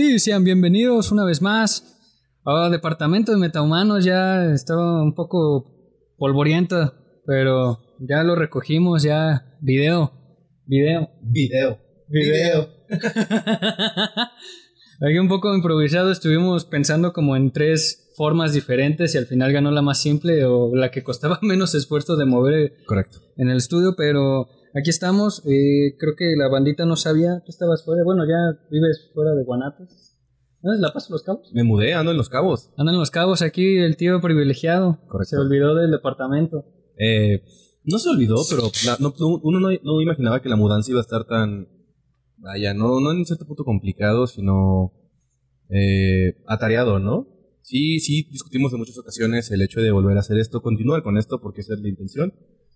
y sean bienvenidos una vez más al departamento de metahumanos. Ya estaba un poco polvoriento, pero ya lo recogimos, ya video, video, Video. video. Aquí un poco improvisado, estuvimos pensando como en tres formas diferentes y al final ganó la más simple o la que costaba menos esfuerzo de mover Correcto. en el estudio, pero aquí estamos. eh, creo que la bandita no sabía, tú estabas fuera, bueno, ya vives fuera de Guanatos. ¿Dónde la paso los cabos? Me mudé, ando en Los Cabos. Andan los cabos aquí, el tío privilegiado. Correcto. Se olvidó del departamento. Eh, no se olvidó, pero la- no- no- uno no, no imaginaba que la mudanza iba a estar tan... Vaya, no, no en cierto punto complicado, sino eh, atareado, ¿no? Sí, sí, discutimos en muchas ocasiones el hecho de volver a hacer esto, continuar con esto, porque esa es la intención.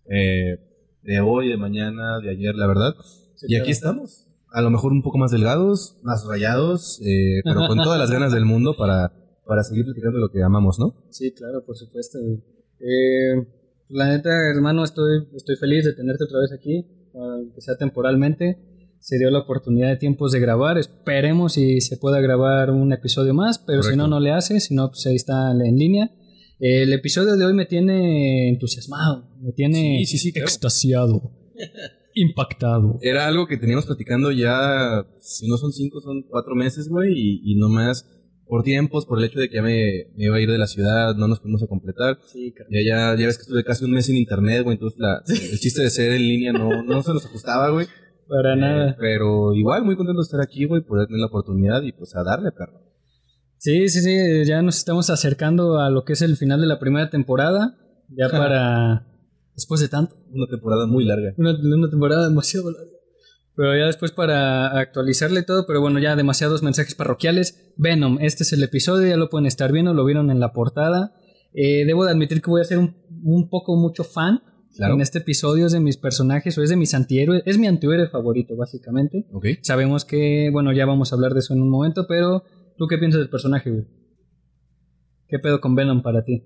Eh, de hoy, de mañana, de ayer, la verdad. y aquí estamos. A lo mejor un poco más delgados, más rayados, eh, pero con todas las ganas del mundo para, para seguir platicando lo que amamos, ¿no? Sí, claro, por supuesto. Eh, la neta, hermano, estoy, estoy feliz de tenerte otra vez aquí, aunque sea temporalmente. Se dio la oportunidad de tiempos de grabar. Esperemos si se pueda grabar un episodio más, pero si Correcto. no, no le hace. Si no, pues ahí está en línea. El episodio de hoy me tiene entusiasmado, me tiene Sí, sí, sí, claro. extasiado, impactado. Era algo que teníamos platicando ya, si no son cinco, son cuatro meses, güey, y, y nomás por tiempos, por el hecho de que ya me, me iba a ir de la ciudad, no nos pudimos a completar. Sí, carnal. Ya, ya, ya ves que estuve casi un mes en internet, güey, entonces la, el chiste de ser en línea no, no se nos ajustaba, güey. Para Eh, nada. pero igual, muy contento de estar aquí, güey, poder tener la oportunidad y pues a darle, perro. Sí, sí, sí, ya nos estamos acercando a lo que es el final de la primera temporada. Ya para. Después de tanto. Una temporada muy larga. Una, una temporada demasiado larga. Pero ya después para actualizarle todo, pero bueno, ya demasiados mensajes parroquiales. Venom, este es el episodio, ya lo pueden estar viendo, lo vieron en la portada. Eh, debo de admitir que voy a ser un, un poco mucho fan Claro. en este episodio, es de mis personajes o es de mis antihéroes. Es mi antihéroe favorito, básicamente. Ok. Sabemos que, bueno, ya vamos a hablar de eso en un momento, pero ¿tú qué piensas del personaje, güey? ¿Qué pedo con Venom para ti?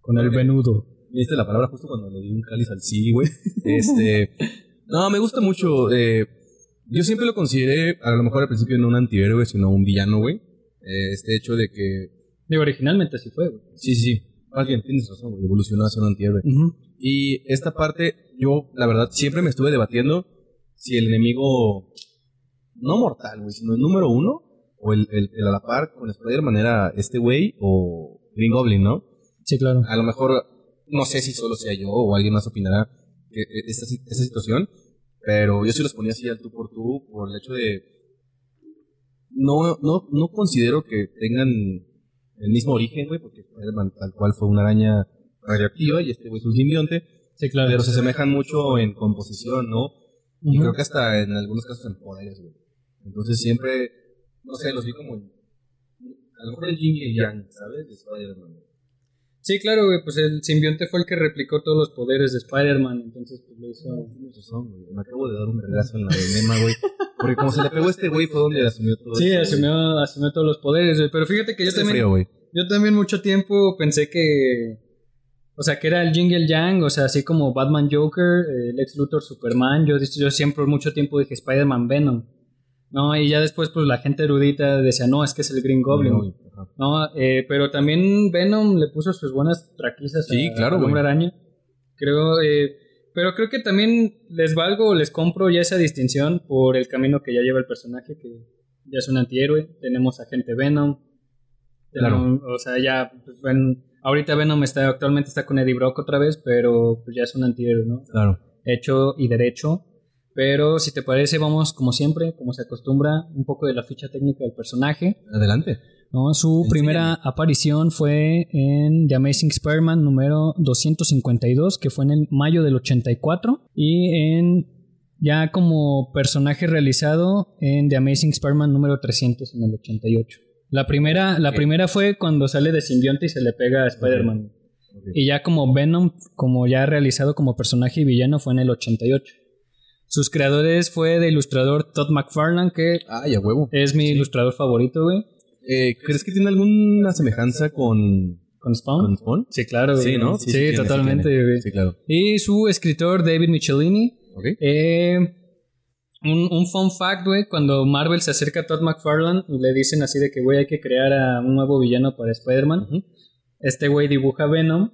Con el venudo. Me diste la palabra justo cuando le di un cáliz al sí, güey. Este. No, me gusta mucho. eh, yo siempre lo consideré, a lo mejor al principio no un antihéroe, sino un villano, güey. Eh, este hecho de que. Digo, originalmente así fue, güey. Sí, sí, sí. Más bien, tienes razón, güey. Evolucionó a ser un antihéroe. Y esta parte, yo, la verdad, siempre me estuve debatiendo si el enemigo. No mortal, güey, sino el número uno. O el, el, el a la par con Spider-Man era este güey o Green Goblin, ¿no? Sí, claro. A lo mejor, no sé si solo sea yo o alguien más opinará que eh, esta, esta situación, pero yo sí los ponía así al tú por tú por el hecho de... No, no, no considero que tengan el mismo origen, güey, porque Spider-Man tal cual fue una araña radioactiva y este güey es un simbionte, Sí, claro. pero se asemejan mucho en composición, ¿no? Y Ujú. creo que hasta en algunos casos en poderes, güey. Entonces siempre, no sé, los vi como... A lo mejor el yin y el yang, ¿sabes? De Spider-Man. Sí, claro, güey, pues el simbionte fue el que replicó todos los poderes de Spider-Man, entonces pues lo hizo... Tienes razón, güey. Me acabo de dar un regazo en la de Nema, güey. Porque como se le pegó a este güey fue donde asumió todo Sí, esto, güey. asumió, asumió todos los poderes, güey, pero fíjate que yo también... frío, güey. Yo también mucho tiempo pensé que. O sea, que era el Yin y el Yang, o sea, así como Batman Joker, el ex Luthor Superman. Yo, yo siempre mucho tiempo dije Spider-Man Venom. No, y ya después, pues la gente erudita decía, no, es que es el Green Goblin. No, eh, pero también Venom le puso sus buenas traquizas Sí, a, claro, Hombre güey. Araña. Creo, eh, pero creo que también les valgo, les compro ya esa distinción por el camino que ya lleva el personaje, que ya es un antihéroe. Tenemos a gente Venom. Claro. O sea, ya, pues, ven- ahorita Venom está, actualmente está con Eddie Brock otra vez, pero pues ya es un antihéroe, ¿no? Claro. Hecho y derecho. Pero si te parece, vamos como siempre, como se acostumbra, un poco de la ficha técnica del personaje. Adelante. ¿no? Su Enséñame. primera aparición fue en The Amazing Spider-Man número 252, que fue en el mayo del 84, y en ya como personaje realizado en The Amazing Spider-Man número 300 en el 88. La primera, la primera fue cuando sale de simbionte y se le pega a Spider-Man. Y ya como Venom, como ya realizado como personaje y villano, fue en el 88. Sus creadores fue de ilustrador Todd McFarlane, que huevo. es mi Sí. ilustrador favorito, güey. Eh, ¿Crees que tiene alguna semejanza con, ¿Con Spawn? con Spawn? Sí, claro. Sí, güey. ¿no? Sí, tiene, totalmente. tiene. güey. Sí, claro. Y su escritor, David Michelini. Ok. eh, Un, un fun fact, güey, cuando Marvel se acerca a Todd McFarlane y le dicen así de que, güey, hay que crear a un nuevo villano para Spider-Man, este güey dibuja Venom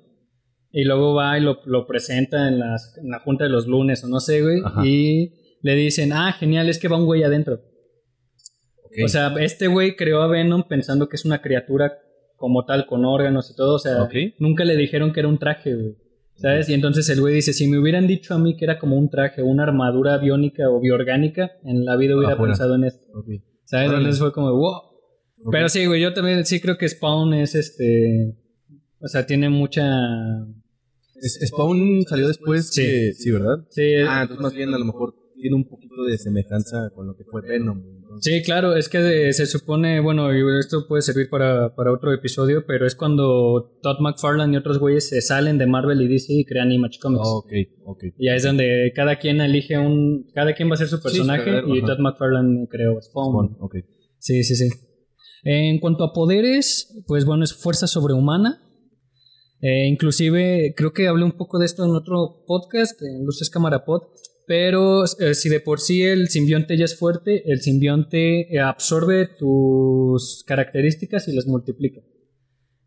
y luego va y lo, lo presenta en, las- en la junta de los lunes o no sé, güey, Ajá. y le dicen, ah, genial, es que va un güey adentro. O sea, este güey creó a Venom pensando que es una criatura como tal, con órganos y todo. O sea, nunca le dijeron que era un traje, güey. ¿Sabes? Y entonces el güey dice, si me hubieran dicho a mí que era como un traje, una armadura biónica o bioorgánica, en la vida hubiera Afuera. pensado en esto. ¿Sabes? Órale. Entonces fue como, wow. Pero sí, güey, yo también sí creo que Spawn es este... O sea, tiene mucha... Spawn salió después. Sí. que- sí, ¿verdad? Sí, Ah, entonces más bien a lo mejor tiene un poquito de semejanza con lo que fue Venom. entonces. Sí, claro, es que se supone, bueno, y esto puede servir para, para otro episodio, pero es cuando Todd McFarlane y otros güeyes se salen de Marvel y DC y crean Image Comics. ok, ok. Y ahí es donde cada quien elige un, cada quien va a ser su personaje claro, y ajá. Todd McFarlane creó Spawn. Spawn, ok. Sí, sí, sí. En cuanto a poderes, pues bueno, es fuerza sobrehumana. Eh, inclusive, creo que hablé un poco de esto en otro podcast, en Luces Cámara Pod, pero eh, si de por sí el simbionte ya es fuerte, el simbionte eh, absorbe tus características y las multiplica.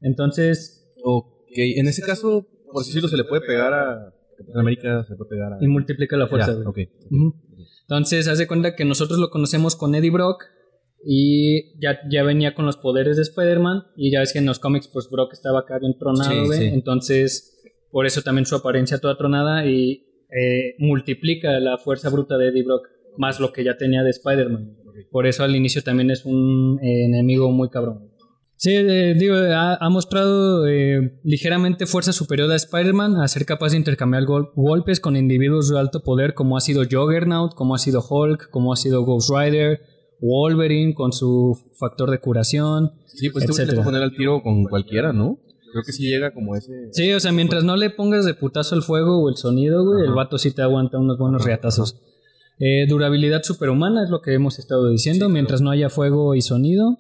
Entonces, Ok, en ese caso, por decirlo, se le puede pegar a América, se le puede pegar a... y multiplica la fuerza. Ya, güey. ok. Ujú. Entonces, haz de cuenta que nosotros lo conocemos con Eddie Brock y ya, ya venía con los poderes de Spider-Man y ya ves que en los cómics pues Brock estaba acá bien tronado, Sí, güey. sí. Entonces, por eso también su apariencia toda tronada y eh, multiplica la fuerza bruta de Eddie Brock más lo que ya tenía de Spider-Man. Por eso al inicio también es un eh, enemigo muy cabrón. Sí, eh, digo, ha, ha mostrado eh, ligeramente fuerza superior a Spider-Man, a ser capaz de intercambiar gol- golpes con individuos de alto poder como ha sido Juggernaut, como ha sido Hulk, como ha sido Ghost Rider, Wolverine con su factor de curación. Sí, pues te etcétera. puedes poner al tiro con cualquiera, ¿no? Creo que sí llega como ese... Sí, o sea, mientras no le pongas de putazo el fuego o el sonido, güey, el vato sí te aguanta unos buenos riatazos. Eh, durabilidad superhumana es lo que hemos estado diciendo, Sí, mientras no haya fuego y sonido.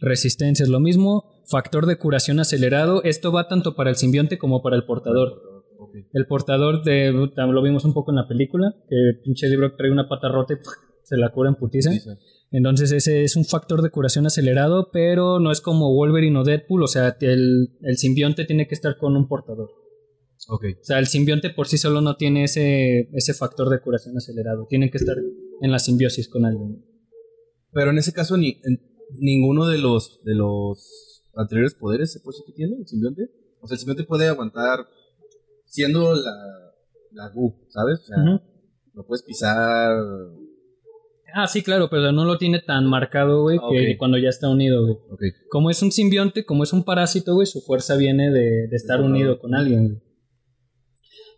Resistencia es lo mismo. Factor de curación acelerado. Esto va tanto para el simbionte como para el portador. El portador de, lo vimos un poco en la película, que pinche libro trae una pata rota y se la cura en putiza. Sí, sí. Entonces ese es un factor de curación acelerado, pero no es como Wolverine o Deadpool, o sea, el, el simbionte tiene que estar con un portador. Ok. O sea, el simbionte por sí solo no tiene ese, ese factor de curación acelerado, tiene que estar en la simbiosis con alguien. Pero en ese caso, ni, en- ninguno de los, de los anteriores poderes se puede que tiene el simbionte. O sea, el simbionte puede aguantar siendo la, la Gu, ¿sabes? O sea, lo puedes pisar. Ah, sí, claro, pero no lo tiene tan marcado, güey, que Ok. cuando ya está unido, güey. Como es un simbionte, como es un parásito, güey, su fuerza viene de, de estar unido con alguien, güey.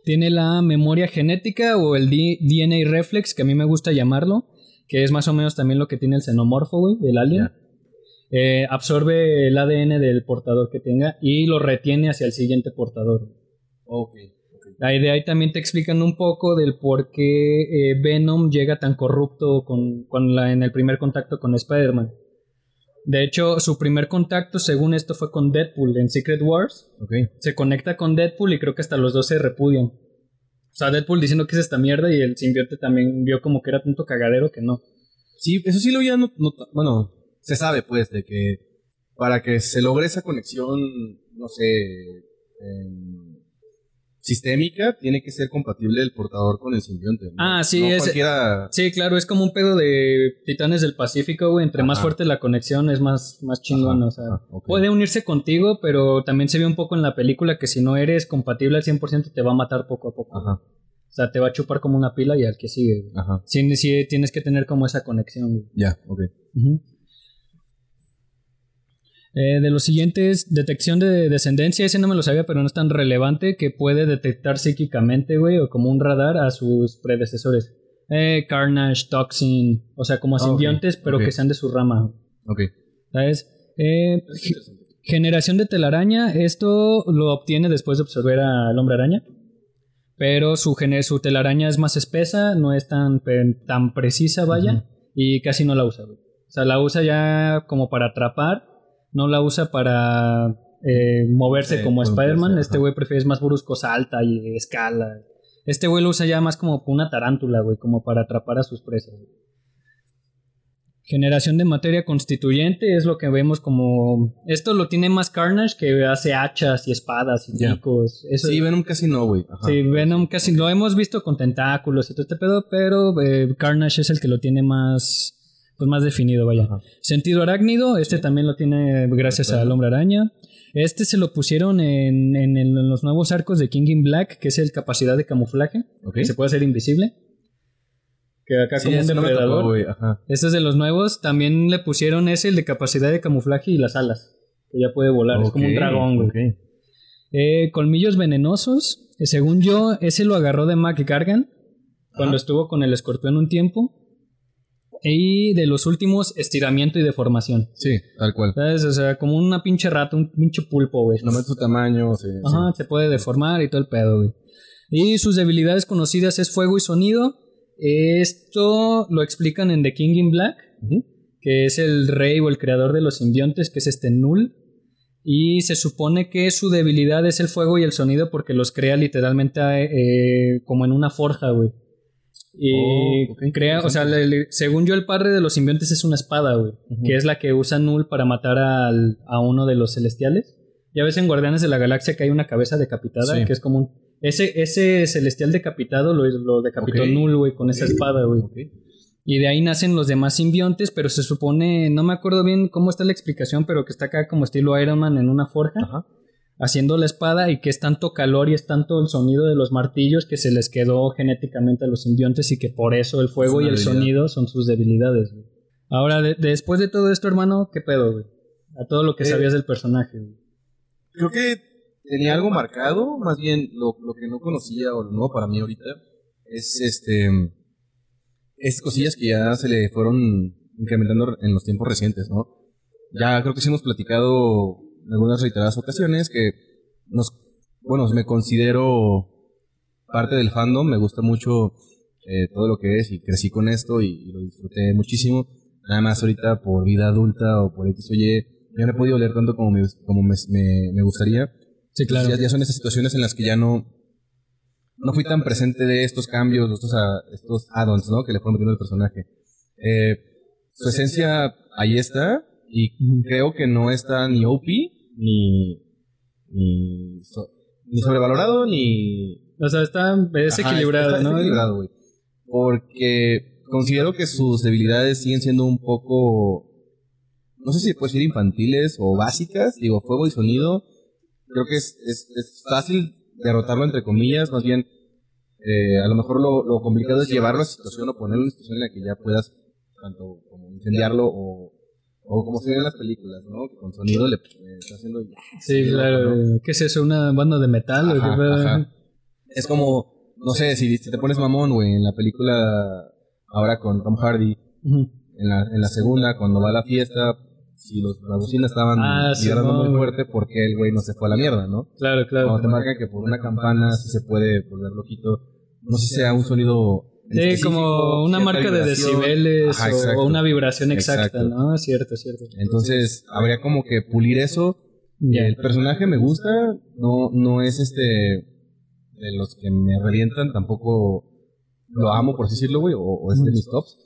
Tiene la memoria genética o el D- DNA reflex, que a mí me gusta llamarlo, que es más o menos también lo que tiene el xenomorfo, güey, el alien. Eh, absorbe el ADN del portador que tenga y lo retiene hacia el siguiente portador. Ok. Ahí de ahí también te explican un poco del por qué eh, Venom llega tan corrupto con, con la, en el primer contacto con Spider-Man. De hecho, su primer contacto, según esto, fue con Deadpool en Secret Wars. Ok. Se conecta con Deadpool y creo que hasta los dos se repudian. O sea, Deadpool diciendo que es esta mierda y el simbionte también vio como que era tanto cagadero que no. Sí, eso sí lo not- nota- Bueno, se sabe, pues, de que para que se logre esa conexión, no sé, sistémica, tiene que ser compatible el portador con el simbionte. ¿no? Ah, sí, No es- cualquiera. Sí, claro, es como un pedo de Titanes del Pacífico, güey. Entre más fuerte la conexión es más, más chingón, Ajá, o sea. ajá. Puede unirse contigo, pero también se ve un poco en la película que si no eres compatible al 100% te va a matar poco a poco. Ajá, O sea, te va a chupar como una pila y al que sigue. güey. ajá. Sí, sí, tienes que tener como esa conexión. güey. Ya, ok. Ujú. Eh, de los siguientes, detección de descendencia, ese no me lo sabía, pero no es tan relevante que puede detectar psíquicamente, güey, o como un radar a sus predecesores. Eh, Carnage, Toxin, o sea, como Ah, ok, simbiontes, pero que sean de su rama, Ok. ¿sabes? Eh, ge- generación de telaraña, esto lo obtiene después de absorber al hombre araña, pero su, gener- su telaraña es más espesa, no es tan, tan precisa, vaya, y casi no la usa, güey. O sea, la usa ya como para atrapar, no la usa para eh, moverse Sí, como Spider-Man. Este güey prefiere es más brusco, salta y escala. Este güey lo usa ya más como una tarántula, güey, como para atrapar a sus presas. Generación de materia constituyente es lo que vemos como... Esto lo tiene más Carnage que hace hachas y espadas y picos. sí, Venom casi no, güey. Sí, Venom casi lo hemos visto con tentáculos y todo este pedo, pero eh, Carnage es el que lo tiene más... Pues más definido, vaya. Sentido arácnido, este también lo tiene gracias al hombre araña. Este se lo pusieron en, en, los nuevos arcos de King in Black, que es el capacidad de camuflaje, que se puede hacer invisible. Que acá como un depredador. este es de los nuevos. También le pusieron ese, el de capacidad de camuflaje y las alas. Que ya puede volar. es como un dragón, güey. Eh, colmillos venenosos. Eh, según yo, ese lo agarró de Mac Gargan. Cuando estuvo con el escorpión un tiempo. Y de los últimos, estiramiento y deformación. Sí, tal cual. ¿Sabes? O sea, como una pinche rata, un pinche pulpo, güey. No su tamaño, sí. Ajá, se puede deformar y todo el pedo, güey. Y sus debilidades conocidas es fuego y sonido. Esto lo explican en The King in Black, que es el rey o el creador de los simbiontes, que es este Null. Y se supone que su debilidad es el fuego y el sonido porque los crea literalmente eh, como en una forja, güey. Y oh, crea, o sea, según yo, el padre de los simbiontes es una espada, güey. Que es la que usa Null para matar a uno de los celestiales. Ya ves en Guardianes de la Galaxia que hay una cabeza decapitada, que es como un. Ese, ese celestial decapitado lo, lo decapitó Null, güey, con esa espada, güey. Y de ahí nacen los demás simbiontes, pero se supone, no me acuerdo bien cómo está la explicación, pero que está acá como estilo Iron Man en una forja. Ajá haciendo la espada y que es tanto calor y es tanto el sonido de los martillos que se les quedó genéticamente a los simbiontes y que por eso el fuego y el sonido son sus debilidades. Ahora, después de todo esto, hermano, ¿qué pedo, güey? A todo lo que eh, sabías del personaje. Creo que tenía algo marcado, más bien lo, que no conocía o lo nuevo para mí ahorita es este es cosillas que ya se le fueron incrementando en los tiempos recientes, ¿no? Ya creo que sí hemos platicado algunas reiteradas ocasiones que nos, bueno, me considero parte del fandom, me gusta mucho eh, todo lo que es y crecí con esto y, lo disfruté muchísimo. Nada más ahorita por vida adulta o por X o Y, ya no he podido leer tanto como me, como me, me, gustaría. Sí, claro. Ya, son esas situaciones en las que ya no, no fui tan presente de estos cambios, estos, estos add-ons, ¿no? Que le fueron metiendo al personaje. Eh, su esencia ahí está y creo que no está ni OP ni, ni, ni sobrevalorado, ni... O sea, está, es equilibrado, ¿no? equilibrado, güey. Porque considero que sus debilidades siguen siendo un poco... No sé si puede ser infantiles o básicas. Digo, fuego y sonido. Creo que es, es, es fácil derrotarlo, entre comillas. Más bien, eh, a lo mejor lo, lo complicado es llevarlo a la situación o ponerlo en una situación en la que ya puedas tanto como incendiarlo o o como se ve en las películas, ¿no? Que con sonido le eh, está haciendo. Sí, claro. ¿Qué es eso? ¿Una banda de metal? Ajá, Es como, no sé, si, te pones mamón, güey, en la película ahora con Tom Hardy, en, la, en la segunda, cuando va a la fiesta, si los, las bocinas estaban ah, muy fuerte, porque el güey no se fue a la mierda, ¿no? Claro, claro. Cuando te marcan que por una campana sí se puede volver loquito, no sé si sea un sonido Sí, como una marca de decibeles o, una vibración exacta, ¿no? Cierto, cierto. Entonces, habría como que pulir eso. El personaje me gusta, no, no es este de los que me revientan, tampoco lo amo, por decirlo, güey, o, es de mis tops.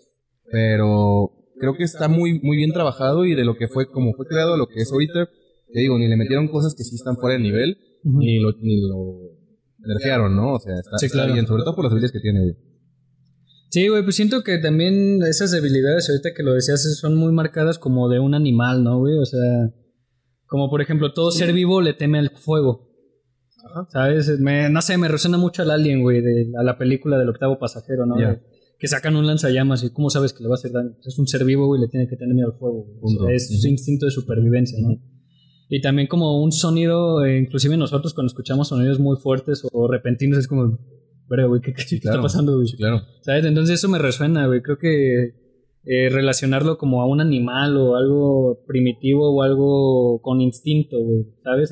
Pero creo que está muy, muy bien trabajado y de lo que fue, como fue creado, lo que es ahorita, te digo, ni le metieron cosas que sí están fuera de nivel, ni lo, ni lo nerfearon, ¿no? O sea, está, bien, sobre todo por las habilidades que tiene, güey. Sí, güey, pues siento que también esas debilidades, ahorita que lo decías, son muy marcadas como de un animal, ¿no, güey? O sea, como por ejemplo, todo ser vivo le teme al fuego. Ajá. ¿Sabes? Me, no sé, me resuena mucho al Alien, güey, de, a la película del octavo pasajero, ¿no? Que sacan un lanzallamas y ¿cómo sabes que le va a hacer daño? Es un ser vivo, güey, le tiene que tener miedo al fuego. es su instinto de supervivencia, ¿no? Y también como un sonido, eh, inclusive nosotros cuando escuchamos sonidos muy fuertes o repentinos es como güey, ¿qué, está pasando, güey? claro. ¿Sabes? Entonces eso me resuena, güey. Creo que eh, relacionarlo como a un animal o algo primitivo o algo con instinto, güey. ¿Sabes?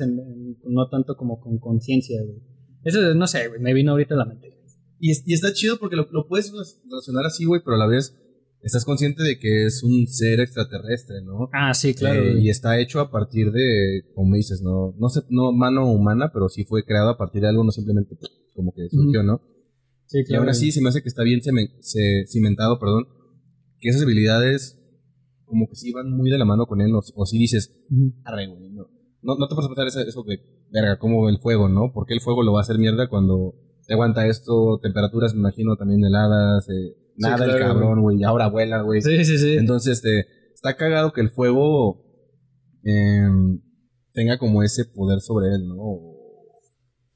no tanto como con conciencia, güey. Eso, no sé, güey, me vino ahorita a la mente. Y, y está chido porque lo, lo puedes relacionar así, güey, pero a la vez estás consciente de que es un ser extraterrestre, ¿no? Ah, sí, claro. Eh, y está hecho a partir de, como dices, no, no sé, no mano humana, pero sí fue creado a partir de algo, no simplemente como que surgió, ¿no? Sí, Y aún así se me hace que está bien cimentado, perdón, que esas habilidades como que sí van muy de la mano con él, o, o si dices, arre, güey, no, no, no te puedes pensar eso, eso de, verga, como el fuego, ¿no? Porque el fuego lo va a hacer mierda cuando te aguanta esto, temperaturas, me imagino, también heladas, eh, nada el claro, cabrón, güey, y ahora vuela, güey. Sí, sí, sí. Entonces, este, está cagado que el fuego em, tenga como ese poder sobre él, ¿no? O,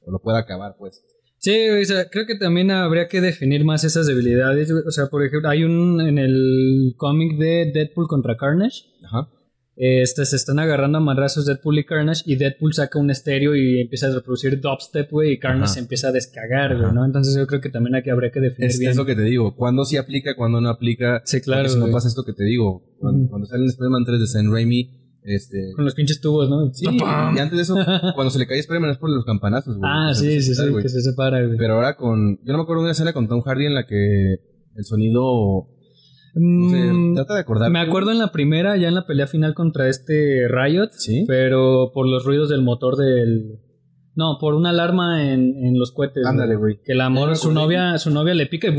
o lo pueda acabar, pues. Sí, o sea, creo que también habría que definir más esas debilidades. O sea, por ejemplo, hay un en el cómic de Deadpool contra Carnage. Ajá. este, se están agarrando a madrazos Deadpool y Carnage y Deadpool saca un estéreo y empieza a reproducir dubstep, güey, y Carnage Ajá. se empieza a descagar, güey. ¿no? Entonces yo creo que también aquí habría que definir Es, bien. es lo que te digo. ¿Cuándo sí aplica, cuándo no aplica? Sí, claro, Porque si no pasa esto que te digo. Cuando, Ujú. cuando sale en Spider-Man 3 de Sam Raimi, este... Con los pinches tubos, ¿no? Sí, ¡Papam! y antes de eso, cuando se le cae Spider-Man es por los campanazos, güey. Ah, sí, sí, sí, que se separa, güey. Pero ahora con... Yo no me acuerdo de una escena con Tom Hardy en la que el sonido... No sé, Mm, trata de acordar. me acuerdo en la primera, ya en la pelea final contra este Riot, Sí. pero por los ruidos del motor del... No, por una alarma en, en los cohetes. Ándale, güey. Que el amor, me su novia, su novia le pica y...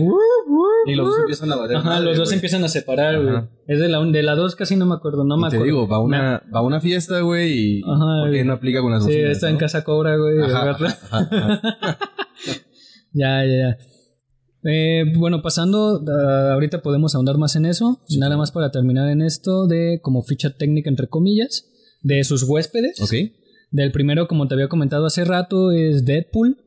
Y los dos empiezan a valer Ajá, madre, los dos empiezan a separar, güey. Es de la, de la dos casi no me acuerdo, no Y me te acuerdo. digo, va a Me- una, va a una fiesta, güey, y... Ajá, ¿Por qué güey. no aplica con las Sí, bocinas, está en casa cobra, güey. Ya, ya, ya. Eh, bueno, pasando, ah, ahorita podemos ahondar más en eso. Nada más para terminar en esto de como ficha técnica, entre comillas, de sus huéspedes. Ok. Del primero, como te había comentado hace rato, es Deadpool,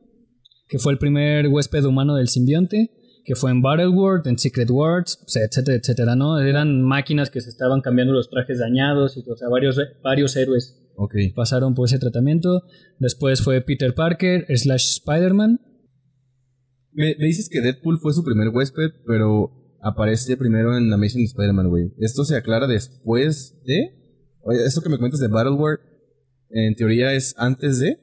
que fue el primer huésped humano del simbionte, que fue en Battleworld, en Secret Wars, sea, etcétera, etcétera, ¿no? Eran máquinas que se estaban cambiando los trajes dañados, y, o sea, varios, varios héroes Ok. pasaron por ese tratamiento. Después fue Peter Parker, slash Spider-Man. Me, me dices que Deadpool fue su primer huésped, pero aparece primero en Amazing Spider-Man, güey. ¿Esto se aclara después de...? Oye, esto que me cuentas de Battleworld, en teoría es antes de...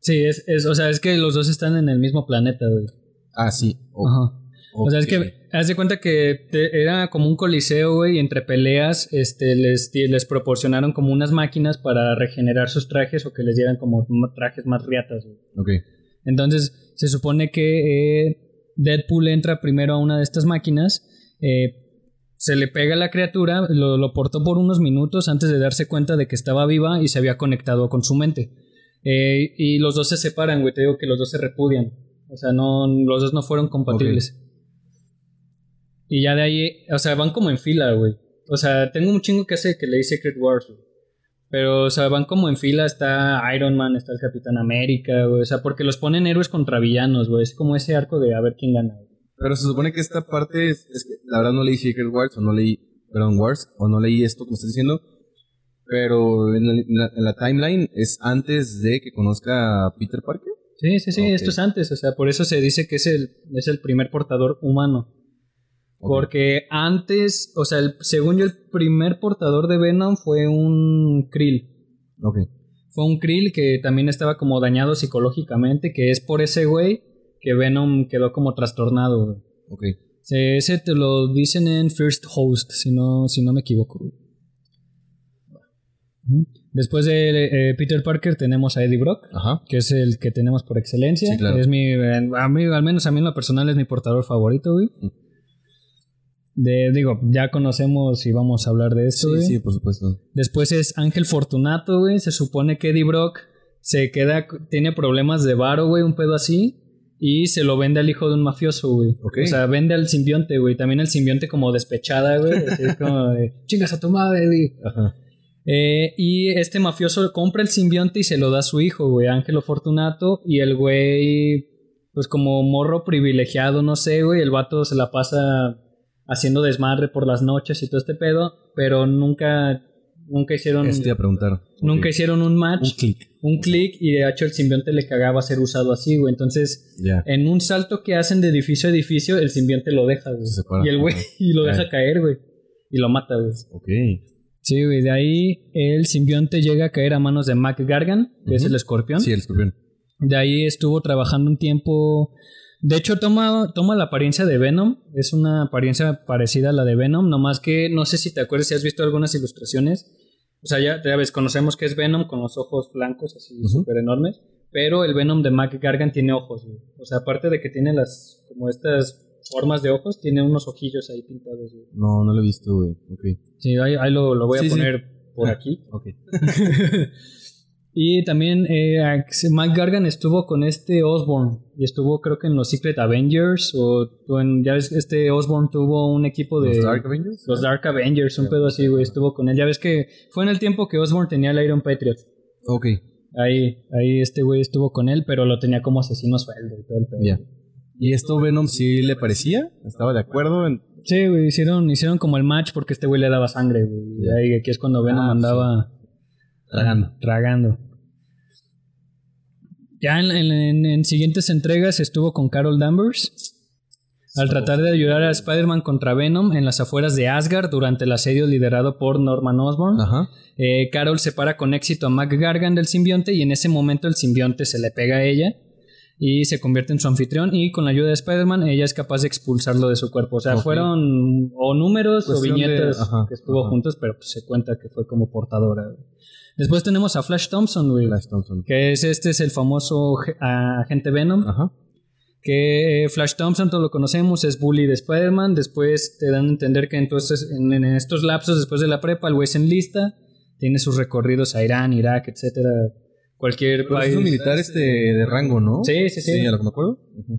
Sí, es, es, o sea, es que los dos están en el mismo planeta, güey. Ah, sí. O- Ajá. O sea, es que haz de cuenta que te- era como un coliseo, güey, y entre peleas este, les, les proporcionaron como unas máquinas para regenerar sus trajes o que les dieran como trajes más riatas, güey. Ok. Entonces, se supone que eh, Deadpool entra primero a una de estas máquinas, eh, se le pega a la criatura, lo, lo portó por unos minutos antes de darse cuenta de que estaba viva y se había conectado con su mente. Eh, y los dos se separan, güey, te digo que los dos se repudian. O sea, no, los dos no fueron compatibles. Y ya de ahí, o sea, van como en fila, güey. O sea, tengo un chingo que hace que leí Secret Wars, güey. Pero, o sea, van como en fila, está Iron Man, está el Capitán América, güey. O sea, porque los ponen héroes contra villanos, güey. Es como ese arco de a ver quién gana. güey. Pero se supone que esta parte es, es que la verdad no leí Secret Wars o no leí perdón, Wars o no leí esto que me estás diciendo. Pero en la, en la- en la timeline es antes de que conozca a Peter Parker. Sí, sí, sí, Ok. esto es antes. O sea, por eso se dice que es el, es el primer portador humano. Ok. Porque antes, o sea, el- según yo, el primer portador de Venom fue un Krill. Ok. Fue un Krill que también estaba como dañado psicológicamente, que es por ese güey que Venom quedó como trastornado, güey. Ok. Se- Ese te lo dicen en First Host, si no, si no me equivoco. güey. Después de eh, Peter Parker tenemos a Eddie Brock, Ajá. que es el que tenemos por excelencia. Sí, claro. Es mi, a mí, al menos a mí en lo personal es mi portador favorito, güey. Mm. De, digo, ya conocemos y vamos a hablar de esto, Sí, güey. sí, por supuesto. Después es Ángel Fortunato, güey. Se supone que Eddie Brock se queda, tiene problemas de varo, güey, un pedo así. Y se lo vende al hijo de un mafioso, güey. O sea, vende al simbionte, güey. También el simbionte como despechada, güey. Así como de, chingas a tu madre, Eddie. Ajá. Eh, y este mafioso compra el simbionte y se lo da a su hijo, güey, Ángelo Fortunato. Y el güey, pues como morro privilegiado, no sé, güey, el vato se la pasa haciendo desmadre por las noches y todo este pedo, pero nunca, nunca hicieron, Este iba a preguntar. nunca hicieron un match, Un clic. un clic, y de hecho el simbionte le cagaba ser usado así, güey. Entonces, en un salto que hacen de edificio a edificio, el simbionte lo deja, güey. Se. Y el güey, y lo Cae. deja caer, güey. Y lo mata, güey. Ok. Sí, güey, de ahí el simbionte llega a caer a manos de Mac Gargan, que es el escorpión. Sí, el escorpión. De ahí estuvo trabajando un tiempo. De hecho, toma, toma la apariencia de Venom. Es una apariencia parecida a la de Venom, nomás que no sé si te acuerdas si has visto algunas ilustraciones. O sea, ya, ya ves, conocemos que es Venom con los ojos blancos así Ujú. súper enormes. pero el Venom de Mac Gargan tiene ojos, güey. O sea, aparte de que tiene las, como estas formas de ojos, tiene unos ojillos ahí pintados, güey. No, no lo he visto, güey. Ok. Sí, ahí, ahí lo, lo voy a Sí, sí. poner por Ah. aquí. Ok. y también eh, Mac Gargan estuvo con este Osborn y estuvo creo que en los Secret Avengers o, o en, ya ves, este Osborn tuvo un equipo de ¿Los Dark Avengers? los Dark Avengers, un pedo así, güey, estuvo con él. Ya ves que fue en el tiempo que Osborn tenía el Iron Patriot. Ok, Ahí, ahí este güey estuvo con él, pero lo tenía como asesino sueldo y todo el pedo. ya. ¿Y esto Venom sí le parecía? ¿Estaba de acuerdo? En... Sí, güey, hicieron, hicieron como el match porque este güey le daba sangre, güey. Y Ya. ahí aquí es cuando Venom Ah, andaba Tragando. tragando. Ya en, en- en- en siguientes entregas estuvo con Carol Danvers al tratar de ayudar a Spider-Man contra Venom en las afueras de Asgard durante el asedio liderado por Norman Osborn. Ajá. Eh, Carol separa con éxito a Mac Gargan del simbionte y en ese momento el simbionte se le pega a ella y se convierte en su anfitrión y con la ayuda de Spider-Man ella es capaz de expulsarlo de su cuerpo. O sea, fueron o números Cuestión o viñetas de- ajá, que estuvo ajá. juntos, pero pues, se cuenta que fue como portadora. Después tenemos a Flash Thompson, güey, Flash Thompson. que es este es el famoso ge- agente Venom Ajá. que Flash Thompson, todos lo conocemos, es bully de Spider-Man. Después te dan a entender que entonces en, en estos lapsos, después de la prepa, el güey se enlista, tiene sus recorridos a Irán, Irak, etcétera, cualquier Pero país. es un militar este de rango, ¿no? Sí, sí, sí. Sí, a lo que me acuerdo.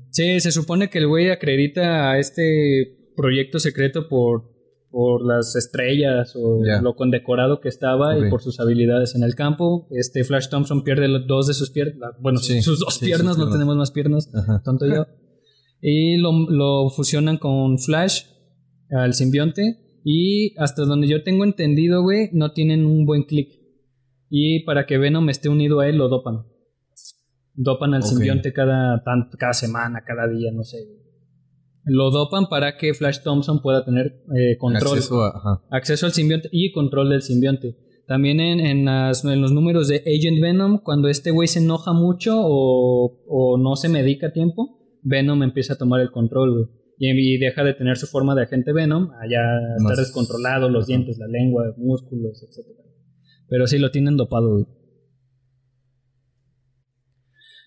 Sí, se supone que el güey acredita a este proyecto secreto por, por las estrellas o lo condecorado que estaba y por sus habilidades en el campo. Este Flash Thompson pierde dos de sus piernas, bueno, Sí, sus dos sí, piernas, sus no piernas. tenemos más piernas Ajá. tonto yo. Y lo, lo fusionan con Flash, al simbionte. Y hasta donde yo tengo entendido, güey, no tienen un buen clic. Y para que Venom esté unido a él, lo dopan. Dopan al Ok. simbionte cada, cada semana, cada día, no sé. Lo dopan para que Flash Thompson pueda tener eh, control Acceso a- acceso al simbionte y control del simbionte. También en, en, las- en los números de Agent Venom, cuando este güey se enoja mucho o, o no se medica a tiempo, Venom empieza a tomar el control, güey. Y, y deja de tener su forma de agente Venom, allá Más- estar descontrolado, los dientes, la lengua, músculos, etc. Pero sí lo tienen dopado, güey.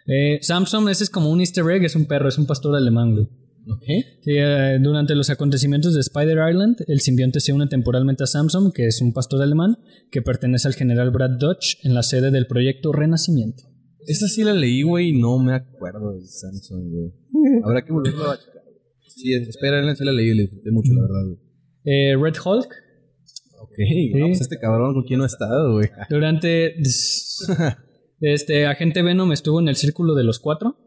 Eh, Samson, ese es como un easter egg, es un perro, es un pastor alemán, güey. Eh, durante los acontecimientos de Spider Island, el simbionte se une temporalmente a Samson, que es un pastor alemán, que pertenece al general Brad Dodge en la sede del proyecto Renacimiento. Esa sí la leí, güey, y no me acuerdo de Samsung, güey. Habrá que volverlo a checar. Sí, espera, esa sí la leí y le disfruté mucho, la verdad, güey. Eh, Red Hulk, Ok, no, pues este cabrón con quién no ha estado, güey. durante... Este agente Venom estuvo en el Círculo de los Cuatro,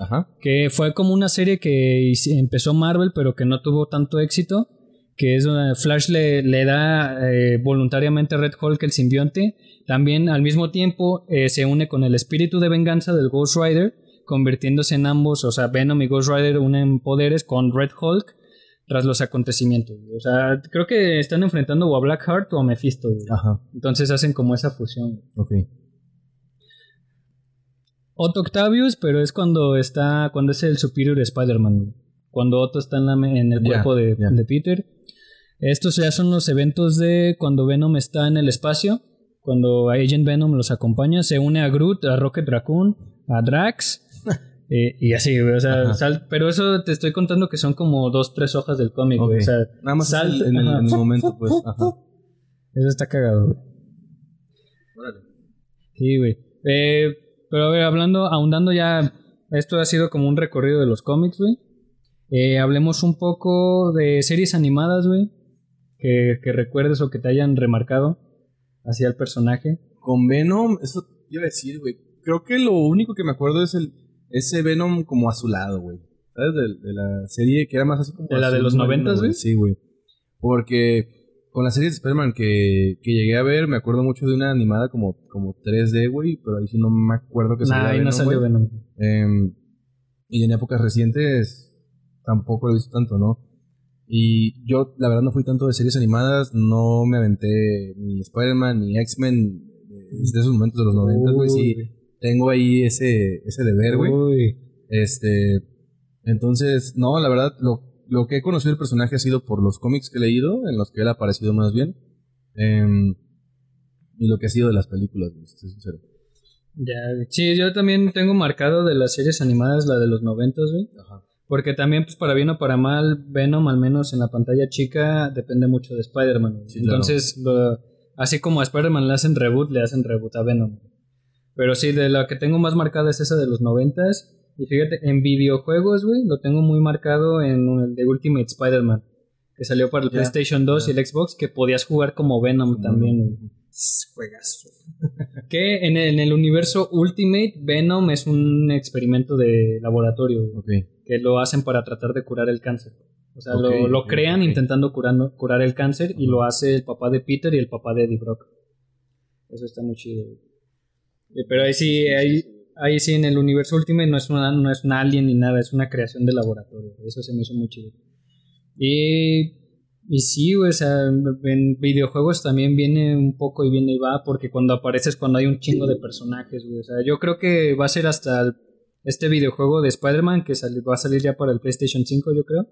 Ajá. que fue como una serie que empezó Marvel, pero que no tuvo tanto éxito. Que es Flash le, le da eh, voluntariamente a Red Hulk el simbionte. También al mismo tiempo eh, se une con el espíritu de venganza del Ghost Rider, convirtiéndose en ambos, o sea, Venom y Ghost Rider unen poderes con Red Hulk tras los acontecimientos. O sea, creo que están enfrentando o a Blackheart o a Mephisto. Ajá. Entonces hacen como esa fusión. Ok. Otto Octavius, pero es cuando está, cuando es el Superior Spider-Man. Cuando Otto está en, la en el cuerpo de, Peter. Estos ya son los eventos de cuando Venom está en el espacio. Cuando Agent Venom los acompaña. Se une a Groot, a Rocket Raccoon, a Drax. eh, y así, güey. O sea, sal- pero eso te estoy contando que son como dos, tres hojas del cómic, güey. Ok. O sea, Nada más el- en, el, en el momento, pues. Ajá. Eso está cagado, güey. Sí, güey. Eh, pero a ver, hablando, ahondando ya, esto ha sido como un recorrido de los cómics, güey. Eh, hablemos un poco de series animadas, güey. Que, que recuerdes o que te hayan remarcado hacia el personaje. Con Venom, eso te iba a decir, güey. Creo que lo único que me acuerdo es el ese Venom como azulado, güey. ¿Sabes? De, de la serie que era más así como. ¿De la de los 90s, güey? Sí, güey. Porque con la serie de Spider-Man que, que llegué a ver, me acuerdo mucho de una animada como, como 3D, güey. Pero ahí sí no me acuerdo que Nah, ahí no Venom, salió. Venom. Em, y en épocas recientes tampoco lo he visto tanto, ¿no? Y yo, la verdad, no fui tanto de series animadas, no me aventé ni Spider-Man ni X-Men desde esos momentos de los 90, güey. Sí, tengo ahí ese, ese deber, güey. Uy. Este, entonces, no, la verdad, lo, lo que he conocido del personaje ha sido por los cómics que he leído, en los que él ha aparecido más bien. Em, y lo que ha sido de las películas, estoy sincero. Ya, sí, yo también tengo marcado de las series animadas la de los noventas, güey. Ajá. Porque también, pues para bien o para mal, Venom, al menos en la pantalla chica, depende mucho de Spider-Man. Sí, claro. Entonces, lo- así como a Spider-Man le hacen reboot, le hacen reboot a Venom. Pero sí, de la que tengo más marcada es esa de los noventas. Y fíjate, en videojuegos, güey, lo tengo muy marcado en el de Ultimate Spider-Man. Que salió para el PlayStation 2 y el Xbox, que podías jugar como Venom también. Güey. Juegazo. que en el, en el universo Ultimate, Venom es un experimento de laboratorio. güey Ok. que lo hacen para tratar de curar el cáncer. O sea, lo, lo crean intentando curando- curar el cáncer y lo hace el papá de Peter y el papá de Eddie Brock. Eso está muy chido. güey. Eh, Pero ahí sí, ahí, ahí sí en el universo Ultimate no es, una, no es un alien ni nada, es una creación de laboratorio. Eso se me hizo muy chido. Y, y sí, o sea, en videojuegos también viene un poco y viene y va, porque cuando apareces cuando hay un chingo de personajes, güey. O sea, yo creo que va a ser hasta este videojuego de Spider-Man que sali- va a salir ya para el PlayStation 5, yo creo.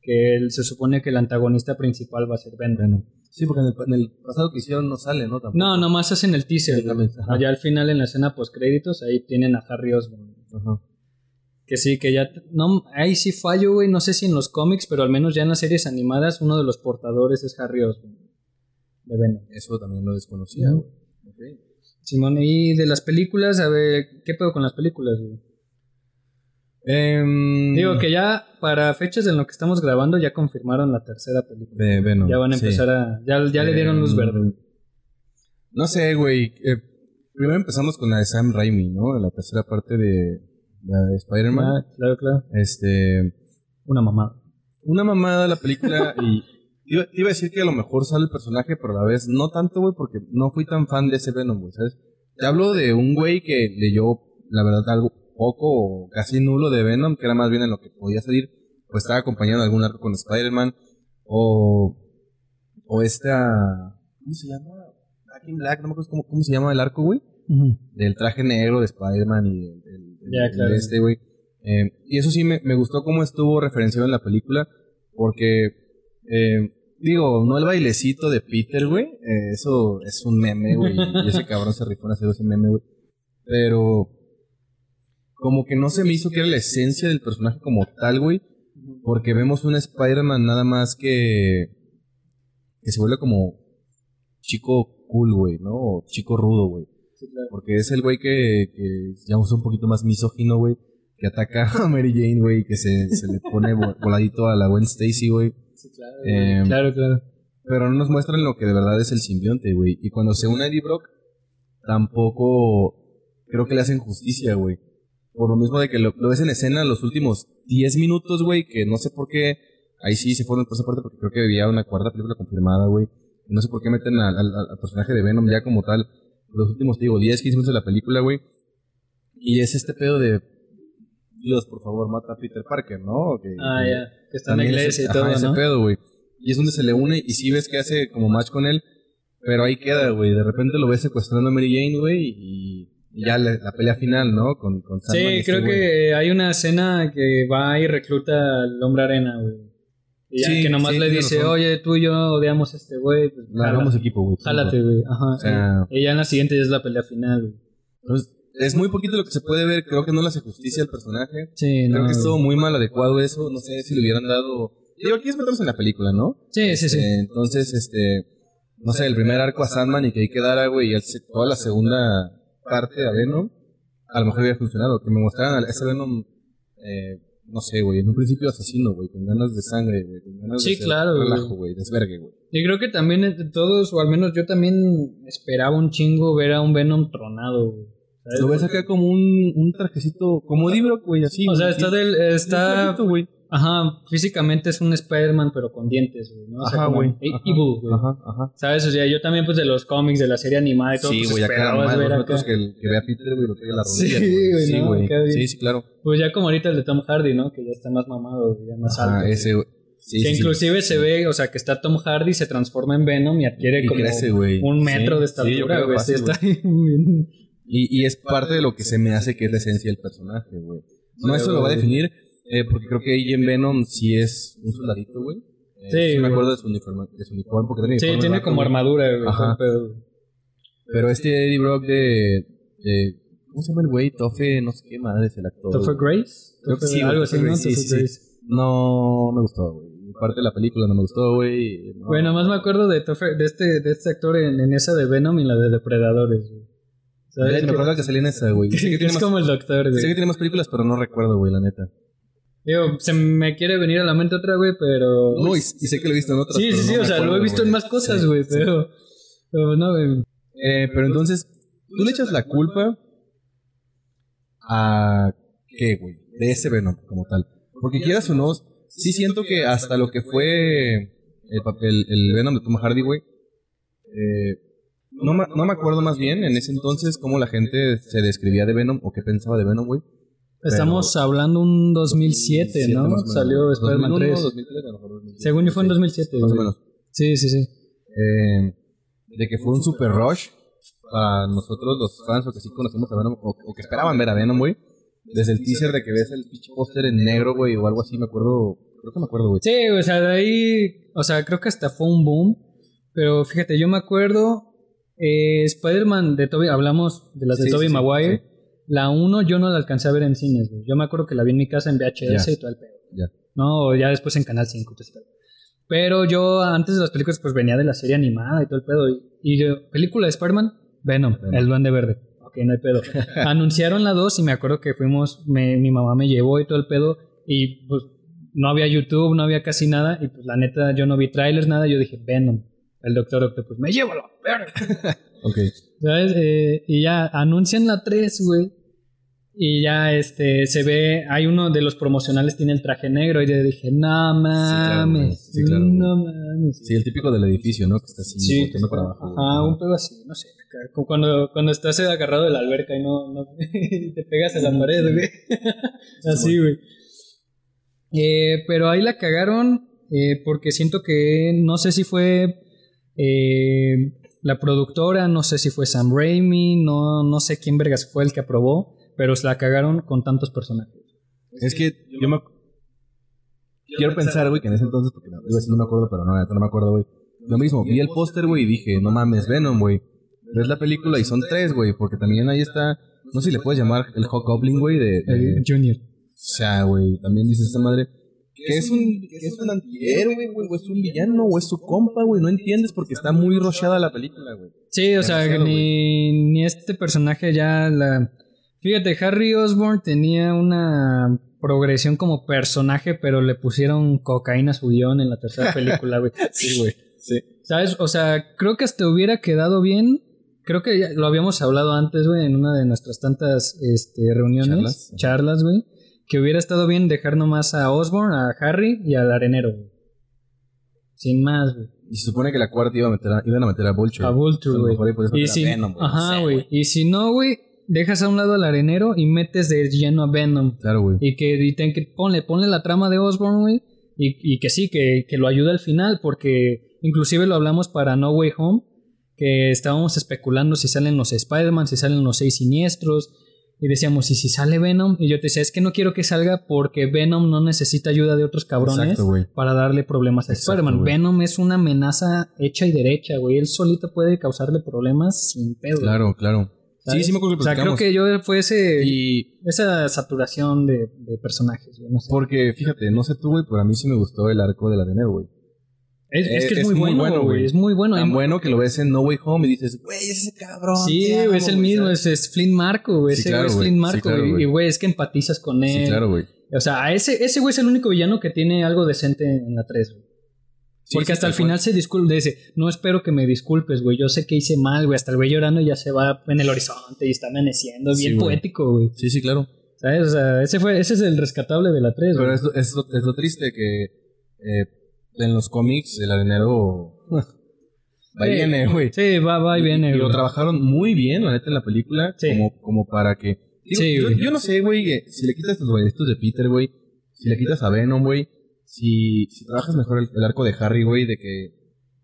Que él- se supone que el antagonista principal va a ser Venom. Venom. Sí, porque en el, en el pasado que hicieron no sale, ¿no? Tampoco. No, nomás hacen el teaser. Exactamente. Allá al final en la escena post créditos ahí tienen a Harry Osborn. Ajá. Que sí, que ya. No, ahí sí fallo, güey. No sé si en los cómics, pero al menos ya en las series animadas, uno de los portadores es Harry Osborn. De Venom. Eso también lo desconocía. Simón, y de las películas, a ver, ¿qué pedo con las películas, güey? Em, Digo que ya para fechas en lo que estamos grabando ya confirmaron la tercera película. De Venom. Ya van a sí. empezar a. Ya, ya le dieron luz Em, verde. No sé, güey. eh, primero empezamos con la de Sam Raimi, ¿no? La tercera parte de, de Spider-Man. Ah, claro, claro. Este. Una mamada. Una mamada la película y. Iba, iba a decir que a lo mejor sale el personaje, pero a la vez no tanto, güey, porque no fui tan fan de ese Venom, güey, ¿sabes? Te hablo de un güey que leyó, la verdad, algo poco o casi nulo de Venom, que era más bien en lo que podía salir, o estaba acompañado de algún arco con Spider-Man, o. O esta. ¿Cómo se llama? Back in Black, no me acuerdo cómo, cómo se llama el arco, güey. Del traje negro de Spider-Man y el, el- claro. este, güey. Eh, y eso sí me, me gustó cómo estuvo referenciado en la película, porque, eh, digo, no el bailecito de Peter, güey, eh, eso es un meme, güey, y ese cabrón se rifó en hacer ese meme, güey. Pero, como que no se me hizo que era la esencia del personaje como tal, güey, porque vemos un Spider-Man nada más que, que se vuelve como chico cool, güey, ¿no? O chico rudo, güey. Sí, claro. Porque es el güey que, que ya usa un poquito más misógino, güey. Que ataca a Mary Jane, güey. Que se, se le pone vo- voladito a la Gwen Stacy, güey. Sí, claro. Eh, claro, claro. Pero no nos muestran lo que de verdad es el simbionte, güey. Y cuando se une a Eddie Brock, tampoco creo que le hacen justicia, güey. Por lo mismo de que lo, lo ves en escena los últimos 10 minutos, güey. Que no sé por qué. Ahí sí se fueron por esa parte porque creo que había una cuarta película confirmada, güey. No sé por qué meten al, al- al personaje de Venom ya como tal. Los últimos, digo, 10, 15 minutos de la película, güey. Y es este pedo de. Dios, por favor, mata a Peter Parker, ¿no? Que- Ah, ya. Que está en la iglesia ese, y todo, ajá, ese ¿no? pedo, güey. Y es donde se le une y sí ves que hace como match con él, pero ahí queda, güey. De repente lo ves secuestrando a Mary Jane, güey, y, y ya la, la pelea final, ¿no? Con, con Sandman Sí, este creo güey. que hay una escena que va y recluta al hombre arena, güey. Y ya Sí, que nomás sí, le dice, razón. oye, tú y yo odiamos a este güey. Pues, hagamos equipo, güey. Jálate, güey. Ajá. O sea- y ya en la siguiente ya es la pelea final, güey. Entonces, es muy poquito lo que se puede ver. Creo que no le hace justicia al personaje. Sí, Creo no. que estuvo muy mal adecuado eso. No sé si le hubieran dado. Digo, aquí es meterse en la película, ¿no? Sí, sí, sí. Eh, entonces, este. No sé, el primer arco a Sandman y que ahí quedara, güey, y hace toda la segunda parte a Venom. A lo mejor hubiera funcionado. Que me mostraran a ese Venom. Eh, no sé, güey, en un principio asesino, güey, con ganas de sangre, güey, con ganas Sí, de hacer claro, relajo, güey, desvergue, güey. Y creo que también eh, todos, o al menos yo también esperaba un chingo ver a un Venom tronado, güey. Lo ves acá como un, un trajecito, como Libro, güey, así. O sea, está del, está. Ajá, físicamente es un Spider-Man pero con dientes, güey, ¿no? O sea, Ajá, güey. Ajá, evil, güey. Ajá, ajá. ¿Sabes? O sea, yo también pues de los cómics, de la serie animada y todo, Sí, pues güey, acá esperabas más ver acá. que, el- que vea a Peter, güey, lo traiga la Sí, rodilla. güey, Sí, no, güey. acá bien. Sí, sí, claro. Pues ya como ahorita el de Tom Hardy, ¿no? Que ya está más mamado, güey, ya más Ajá, alto. ese, güey. Sí, que sí, sí. inclusive se ve, o sea, que está Tom Hardy, se transforma en Venom y adquiere Y como crece, güey. un metro Sí, de sí, yo estatura, creo güey. Sí, está. Y, y es parte de lo que se me hace que es la esencia del personaje, güey. No Sí, eso lo va a güey. definir, eh, porque creo que en Venom sí es un soldadito, güey. Eh, Sí, me güey. acuerdo de su uniforme, de su uniforme porque tiene Sí, uniforme tiene blanco, como güey. armadura, güey. Ajá. pedo. Pero este Eddie Brock de, de- ¿Cómo se llama el güey? Toffe, no sé qué madre es el actor. ¿Topher Grace? Creo que sí, algo así, ¿no? Sí, sí, Grace. No me gustó, güey. Parte de la película no me gustó, güey. No. Güey, nomás me acuerdo de, Topher- de, este, de este actor en, en esa de Venom y la de Depredadores, güey. ¿Sabes? me acuerdo que salía en esa, güey. Tiene es más- como el doctor, güey. sé que tiene más películas, pero no recuerdo, güey, la neta. Digo, se me quiere venir a la mente otra, güey, pero... No, y, y sé que lo he visto en otras. sí, sí, sí, no o sea, lo he visto güey. en más cosas, güey, sí. pero... pero no, güey. Eh, pero entonces, tú le echas la culpa a qué, güey, de ese Venom como tal. Porque quieras o no, sí siento que hasta lo que fue el papel, el Venom de Tom Hardy, güey, eh, no, no me acuerdo más bien en ese entonces cómo la gente se describía de Venom o qué pensaba de Venom, güey. Estamos hablando un 2007, Siete ¿no? Salió Spider-Man 2001, 3. 2003, a lo mejor 2007. Según yo fue en Sí, 2007, Más o menos. Sí, sí, sí. Eh, de que fue un super rush para nosotros los fans o que sí conocimos a Venom o, o que esperaban ver a Venom, güey. Desde el teaser de que ves el pinche póster en negro, güey, o algo así, me acuerdo, creo que me acuerdo, güey. Sí, o sea, de ahí, o sea, creo que hasta fue un boom, pero fíjate, yo me acuerdo, eh, Spider-Man de Tobey, hablamos de las de Sí, sí, Maguire, sí. La 1 yo no la alcancé a ver en cines, güey. yo me acuerdo que la vi en mi casa en VHS y todo el pedo, Ya. no, ya después en Canal 5 y todo ese pedo. Pero yo antes de las películas pues venía de la serie animada y todo el pedo, y, y yo, película de Spider-Man, Venom, Venom. el duende verde. Ok, no hay pedo. Anunciaron la 2 y me acuerdo que fuimos, me- mi mamá me llevó y todo el pedo y pues no había YouTube, no había casi nada y pues la neta yo no vi trailers, nada, yo dije Venom, el Doctor Octopus, me llevo la verga. Ok. ¿Sabes? Eh, y ya anuncian la 3, güey. Y ya este se ve, hay uno de los promocionales tiene el traje negro y yo dije, no mames, Sí, claro, güey. no mames. Sí, el típico del edificio, ¿no? Que está así, Sí, volteando para abajo. Ajá, un pedo así, no sé. Como cuando, cuando estás agarrado de la alberca y no, no y te pegas a la pared, güey. así, güey. Eh, pero ahí la cagaron eh, porque siento que no sé si fue eh, la productora, no sé si fue Sam Raimi, no, no sé quién vergas fue el que aprobó, pero se la cagaron con tantos personajes. Es que yo me. Quiero pensar, güey, que en ese entonces, porque no, iba a decir no me acuerdo, pero no, no me acuerdo, güey. Lo mismo, vi el póster, güey, y dije, no mames, Venom, güey. Ves la película y son tres, güey, porque también ahí está. No sé si le puedes llamar el Hobgoblin, güey, de, Junior. O sea, güey, también dices esta madre. Que es un, que es un antihéroe, güey, o es un villano, o es su compa, güey. No entiendes porque está muy rochada la película, güey. Sí, o sea, ni, ni este personaje ya la... Fíjate, Harry Osborn tenía una progresión como personaje, pero le pusieron cocaína a su guion en la tercera película, güey. Sí, güey. Sí. ¿Sabes? O sea, creo que hasta hubiera quedado bien. Creo que ya lo habíamos hablado antes, güey, en una de nuestras tantas este, reuniones, charlas, güey. Que hubiera estado bien dejar nomás a Osborn, a Harry y al arenero, güey. Sin más, güey. Y se supone que la cuarta iba a meter a, iban a meter a Vulture. A Vulture, güey. Y si, Venom, güey, no ajá, sé, güey. Y si no, güey, dejas a un lado al arenero y metes de lleno a Venom. Claro, güey. Y que, y ten que ponle, ponle la trama de Osborn, güey. Y, y que sí, que, que lo ayuda al final, porque inclusive lo hablamos para No Way Home, que estábamos especulando si salen los Spider-Man, si salen los seis siniestros. Y decíamos, ¿y si sale Venom? Y yo te decía, es que no quiero que salga porque Venom no necesita ayuda de otros cabrones Exacto, para darle problemas a Spider-Man. Venom es una amenaza hecha y derecha, güey. Él solito puede causarle problemas sin pedo. Claro, claro. Sí, ¿sabes? sí me acuerdo que O sea, creo que yo fue ese, Y esa saturación de, de personajes, güey. No sé. porque, fíjate, no sé tú, güey, pero a mí sí me gustó el arco del arenero, güey. Es, es Eh, que es, es muy, muy bueno, güey. Es muy bueno. Tan bueno que lo ves en No Way Home y dices, güey, es ese cabrón. Sí, amo, es el güey", mismo, es, es Flynn Marco, güey. Sí, ese claro, güey es. Flynn Sí, Marco, claro. Y, güey, es que empatizas con él. Sí, claro, güey. O sea, a ese, ese güey es el único villano que tiene algo decente en la 3, güey. Sí, Porque hasta el final se disculpa, dice, no espero que me disculpes, güey, yo sé que hice mal, güey, hasta el güey llorando ya se va en el horizonte y está amaneciendo, bien poético, güey. Sí, sí, claro. ¿Sabes? O sea, ese, fue, ese es el rescatable de la 3, Pero güey. es, lo- es, lo, es lo triste que eh, en los cómics el arenero va y Sí. viene, güey. Sí, va, va y viene, Y lo trabajaron muy bien, la neta, en la película. Sí. Como, como para que. Digo, Sí, yo, yo no sé, güey, que si le quitas los bailectos de Peter, güey. Si le quitas a Venom, güey. Si, si trabajas mejor el, el arco de Harry, güey, de que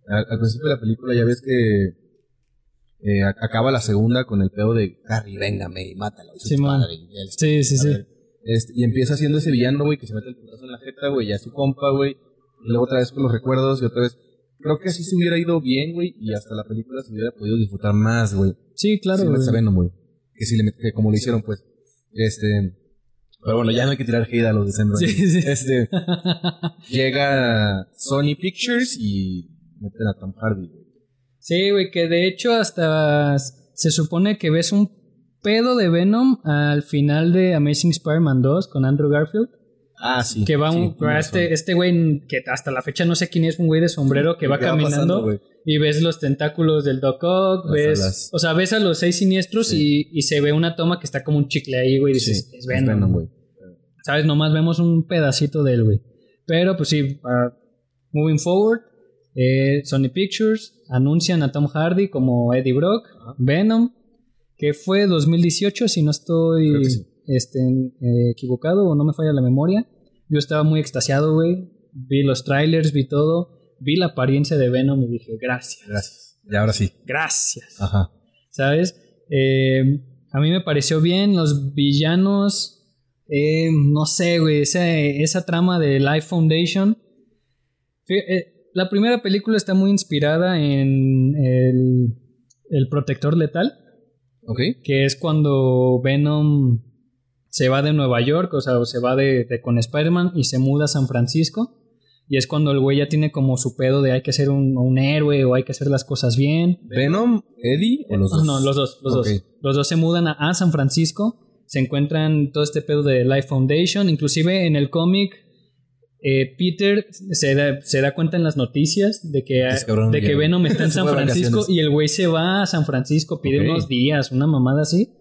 al, al principio de la película ya ves que eh, acaba la segunda con el pedo de Harry, véngame y mátalo. Sí, padre", y Sí, sí, sí. este, y empieza siendo ese villano, güey, que se mete el putazo en la jeta, güey, ya es su compa, güey. Y luego otra vez con los recuerdos y otra vez. Creo que así se hubiera ido bien, güey, y hasta la película se hubiera podido disfrutar más, güey. Sí, claro, si güey. a Venom, güey. que sí le que como lo hicieron, pues. Este. Pero bueno, ya no hay que tirar hate a los de Raimi. Sí, sí. Este. llega Sony Pictures y meten a Tom Hardy, güey. Sí, güey, que de hecho hasta se supone que ves un pedo de Venom al final de Amazing Spider-Man 2 con Andrew Garfield. Ah, sí. Que va sí, un, este, este güey que hasta la fecha no sé quién es, un güey de sombrero que va ¿Qué va caminando pasando, y ves los tentáculos del Doc Ock, ves, o sea, ves a los seis siniestros Sí. y, y se ve una toma que está como un chicle ahí, güey, y Sí, dices, es Venom. güey. ¿Sabes? Nomás vemos un pedacito de él, güey. Pero pues sí, moving forward, eh, Sony Pictures anuncian a Tom Hardy como Eddie Brock. Venom, que fue 2018, si no estoy. Este, eh, equivocado o no me falla la memoria. Yo estaba muy extasiado, güey. Vi los trailers, vi todo, vi la apariencia de Venom y dije, gracias, Gracias. Y ahora sí. gracias. Ajá. ¿sabes? Eh, a mí me pareció bien, los villanos, eh, no sé, güey, esa, esa trama de Life Foundation. La primera película está muy inspirada en el, el Protector Letal, Ok. que es cuando Venom se va de Nueva York, o sea, o se va de, de con Spider-Man y se muda a San Francisco. Y es cuando el güey ya tiene como su pedo de hay que ser un, un héroe o hay que hacer las cosas bien. ¿Venom, Eddie o los dos? No, los dos, los dos. Los dos se mudan a, a San Francisco, se encuentran todo este pedo de Life Foundation, inclusive en el cómic eh, Peter se da, se da cuenta en las noticias de que, de que Venom está en San Francisco y el güey se va a San Francisco, pide unos días, una mamada así.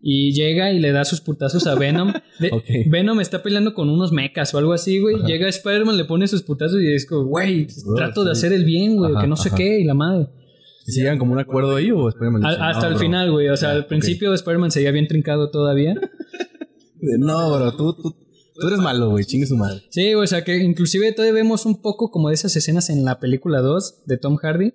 Y llega y le da sus putazos a Venom. De- Ok. Venom está peleando con unos mechas o algo así, güey. Ajá. Llega Spider-Man, le pone sus putazos y es como, güey, Bro, trato de hacer el bien, güey, que no sé ajá. qué, y la madre. ¿Y si llegan como un acuerdo ahí o? Al- hasta el final, güey. O sea, Ya, al principio Spider-Man seguía bien trincado todavía. No, bro, tú, tú, tú eres malo, güey. Chingue su madre. Sí, o sea, que inclusive todavía vemos un poco como de esas escenas en la película 2 de Tom Hardy.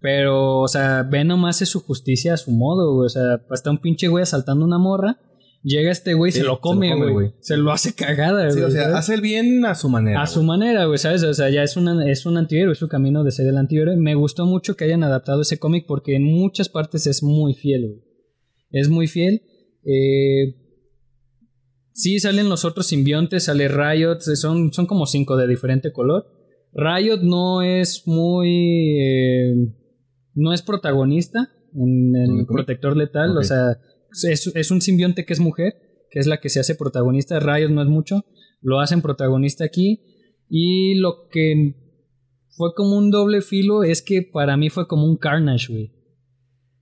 Pero, o sea, Venom hace su justicia a su modo, güey. O sea, está un pinche güey asaltando una morra. Llega este güey y Sí, se lo come, güey. Se lo hace cagada, Sí, güey. o sea, ¿sabes? hace el bien a su manera. A su manera, güey, ¿sabes? O sea, ya es, una, es un antihéroe, es su camino de ser el antihéroe. Me gustó mucho que hayan adaptado ese cómic porque en muchas partes es muy fiel, güey. Es muy fiel. Eh, sí, salen los otros simbiontes, sale Riot, son, son como cinco de diferente color. Riot no es muy... eh, no es protagonista en ¿En el? Protector Letal, o sea, es, es un simbionte que es mujer, que es la que se hace protagonista. Riot no es mucho, lo hacen protagonista aquí. Y lo que fue como un doble filo es que para mí fue como un Carnage, güey.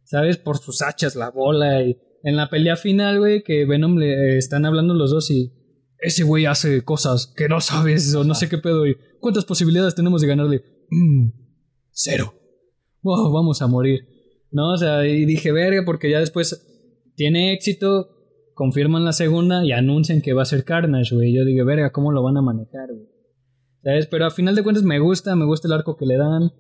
¿Sabes? Por sus hachas, la bola y... En la pelea final, güey, que Venom le eh, están hablando los dos y... Ese güey hace cosas que no sabes o no sé qué pedo. Y, ¿Cuántas posibilidades tenemos de ganarle? "Mm, cero. Wow, vamos a morir. No, o sea, y dije, verga, porque ya después tiene éxito, confirman la segunda y anuncian que va a ser Carnage, güey. Yo digo, verga, ¿cómo lo van a manejar, güey? ¿Sabes? Pero a final de cuentas me gusta, me gusta el arco que le dan.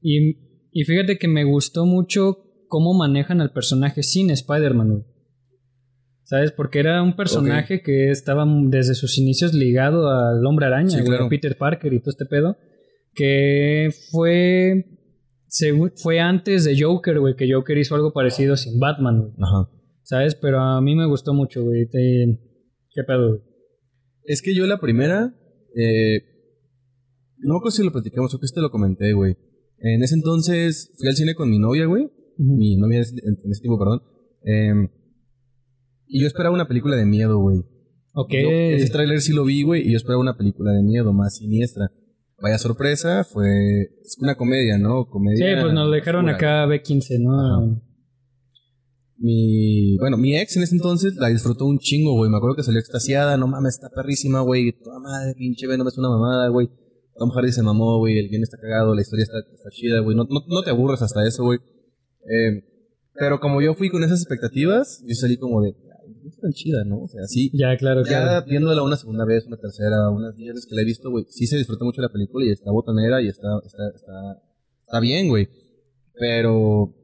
Y, y fíjate que me gustó mucho cómo manejan al personaje sin Spider-Man, güey. ¿Sabes? Porque era un personaje que estaba desde sus inicios ligado al hombre araña, Sí, güey, claro. a Peter Parker y todo este pedo. Que fue. Se- fue antes de Joker, güey, que Joker hizo algo parecido sin Batman, güey. Ajá. ¿Sabes? Pero a mí me gustó mucho, güey. Te- ¿Qué pedo, güey? Es que yo la primera. Eh, no me acuerdo si lo platicamos o que este lo comenté, güey. En ese entonces fui al cine con mi novia, güey. Mi novia en ese en ese tiempo, perdón. Em, y yo esperaba una película de miedo, güey. Ok. Yo ese tráiler sí lo vi, güey, y yo esperaba una película de miedo más siniestra. Vaya sorpresa, fue es una comedia, ¿no? Sí, Comedia. pues nos dejaron oscura. acá B15, ¿no? Ajá. Mi, bueno, mi ex en ese entonces la disfrutó un chingo, güey. Me acuerdo que salió extasiada, no mames, está perrísima, güey. Toda madre, pinche Venom es una mamada, güey. Tom Hardy se mamó, güey. El guion está cagado, la historia está, está chida, güey. No, no, no te aburres hasta eso, güey. Eh, pero como yo fui con esas expectativas, yo salí como de, "Ay, no es tan chida, ¿no? O sea, sí. Ya, claro, Ya claro. viéndola una segunda vez, una tercera, unas diez veces que la he visto, güey, sí se disfruta mucho la película y está botanera y está, está, está, está bien, güey. Pero,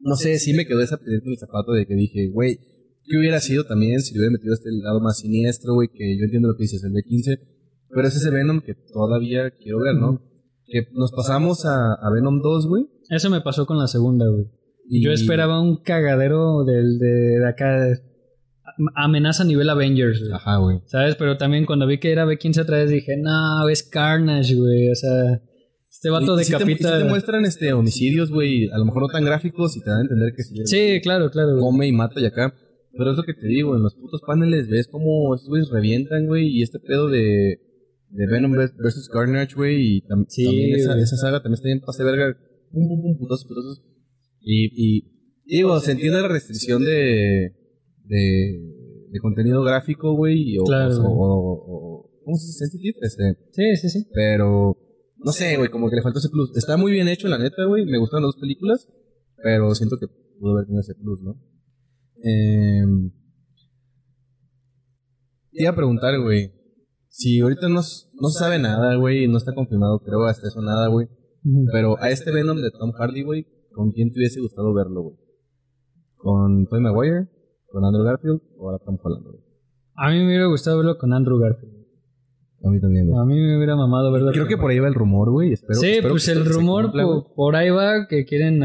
no sé, sí me quedó esa piedrita en el zapato de que dije, güey, ¿qué hubiera sido también si le hubiera metido este lado más siniestro, güey? Que yo entiendo lo que dices, el B15, pero es ese Venom que todavía quiero ver, ¿no? Que nos pasamos a, a Venom 2, güey, Eso me pasó con la segunda, güey. Y- Yo esperaba un cagadero del de, de acá. Amenaza a nivel Avengers, güey. Ajá, güey. ¿Sabes? Pero también cuando vi que era B15 otra vez dije, no, es Carnage, güey. O sea, este vato Y- y sí te- decapita. sí te muestran este, homicidios, güey. A lo mejor no tan gráficos y te dan a entender que sí. Sí, claro, claro. güey. come y mata y acá. Pero es lo que te digo, en los putos paneles ves cómo estos güeyes revientan, güey, y este pedo de, de Venom vs- versus Carnage, güey, y tam- Sí, también esa, saga también está bien pase verga, pum, pum, pum, putazos, putazos. Y, y digo, se entiende la restricción de, de, de contenido gráfico, güey, o, Claro, o, o- o- ¿cómo se dice? Sensitive, este, Sí, sí, sí. pero no sé, güey, como que le faltó ese plus. Está muy bien hecho, la neta, güey. Me gustaron las dos películas, pero siento que pudo haber tenido ese plus, ¿no? Eh, te iba a preguntar, güey. Si ahorita no, no se sabe nada, güey, no está confirmado, creo, hasta eso nada, güey. Pero a este Venom de Tom Hardy, güey, ¿con quién te hubiese gustado verlo, güey? ¿Con Tobey Maguire? ¿Con Andrew Garfield? ¿O ahora Tom Holland, güey? A mí me hubiera gustado verlo con Andrew Garfield. A mí también, güey. A mí me hubiera mamado verlo. Creo con- que por ahí va el rumor, güey. Espero, sí, espero pues que- el rumor cumpla, güey. por, por ahí va que quieren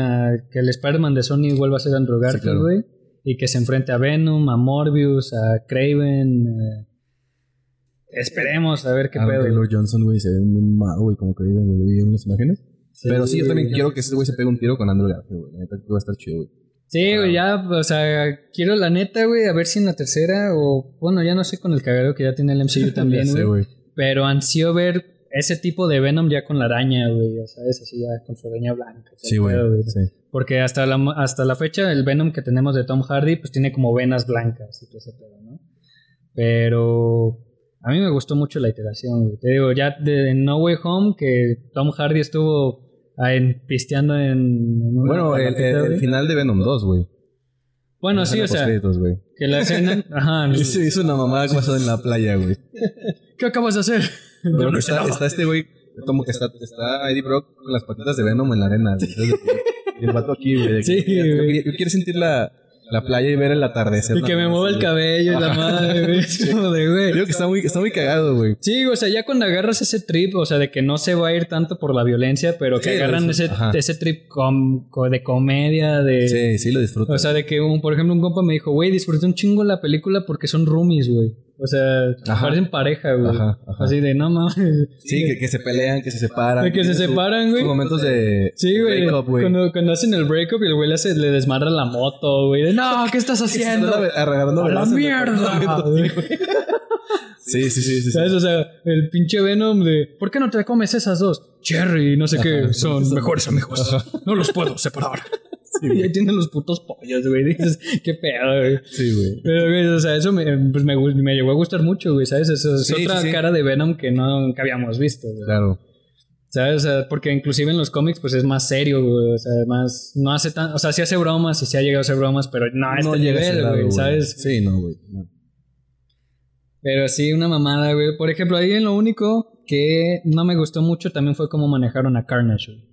que el Spider-Man de Sony vuelva a ser Andrew Garfield, claro. güey. Y que se enfrente a Venom, a Morbius, a Craven. eh. Esperemos a ver qué Aaron pedo. Taylor Johnson, güey, se ve bien mal, güey, como que vi vi unas imágenes. Sí, Pero sí, yo también güey. quiero que ese güey se pegue un tiro con Andrew Garfield, güey. La neta que va a estar chido, güey. Sí, güey, ya, o sea, quiero la neta, güey, a ver si en la tercera o, bueno, ya no sé con el cagadero que ya tiene el MCU también, güey. Pero ansío ver ese tipo de Venom ya con la araña, güey, o sea, así ya con su araña blanca. Sí, güey. Sí. Porque hasta la, hasta la fecha el Venom que tenemos de Tom Hardy pues tiene como venas blancas y todo ese pedo, ¿no? Pero a mí me gustó mucho la iteración, güey. Te digo, ya de No Way Home que Tom Hardy estuvo ahí pisteando en, en Bueno, el, final de Venom 2, güey. Bueno, sí, o sea, que la escena... Ajá, Hizo, hizo una mamada pasada en la playa, güey. ¿qué acabas de hacer? Pero Yo no está, está este güey, como que está, está Eddie Brock con las patitas de Venom en la arena. Entonces, el vato aquí, güey. Sí, yo, güey. quería- yo quiero sentir la, la playa y ver el atardecer. Y que me mueva el cabello y la madre, güey. Es como de, güey. Digo que está muy, está muy cagado, güey. Sí, o sea, ya cuando agarras ese trip, o sea, de que no se va a ir tanto por la violencia, pero que Sí, agarran lo ese. Ajá. ese trip com- co- de comedia, de... Sí, sí lo disfruto. O sea, de que, un, por ejemplo, un compa me dijo, güey, disfruté un chingo la película porque son roomies, güey. O sea, Ajá. parecen pareja, güey. Ajá, ajá. Así de, no mames. Sí, que, que se pelean, que se separan. De que se separan, güey. momentos de Sí, güey. Cuando, cuando hacen el breakup y el güey le, hace- le la moto, güey. de, No, ¿qué estás haciendo? están agarrando ¡A la mierda! Sí, sí, sí, sí. sí. ¿Sabes? O sea, el pinche Venom de ¿Por qué no te comes esas dos? Cherry, no sé qué, son mejores amigos. No los puedo separar. Y ahí tienen los putos pollos, güey. Dices, qué pedo, güey. Sí, güey. Pero, güey, o sea, eso me, pues me, me llegó a gustar mucho, güey, ¿sabes? Eso es Sí, otra sí, sí. cara de Venom que no nunca habíamos visto, güey. Claro. ¿Sabes? O sea, porque inclusive en los cómics, pues es más serio, güey. O sea, más. No hace tan. O sea, sí hace bromas y sí ha llegado a hacer bromas, pero no a este llega ese nivel, güey, ¿sabes? Sí, no, güey. no. Pero sí, una mamada, güey. Por ejemplo, ahí en lo único que no me gustó mucho también fue cómo manejaron a Carnage, güey.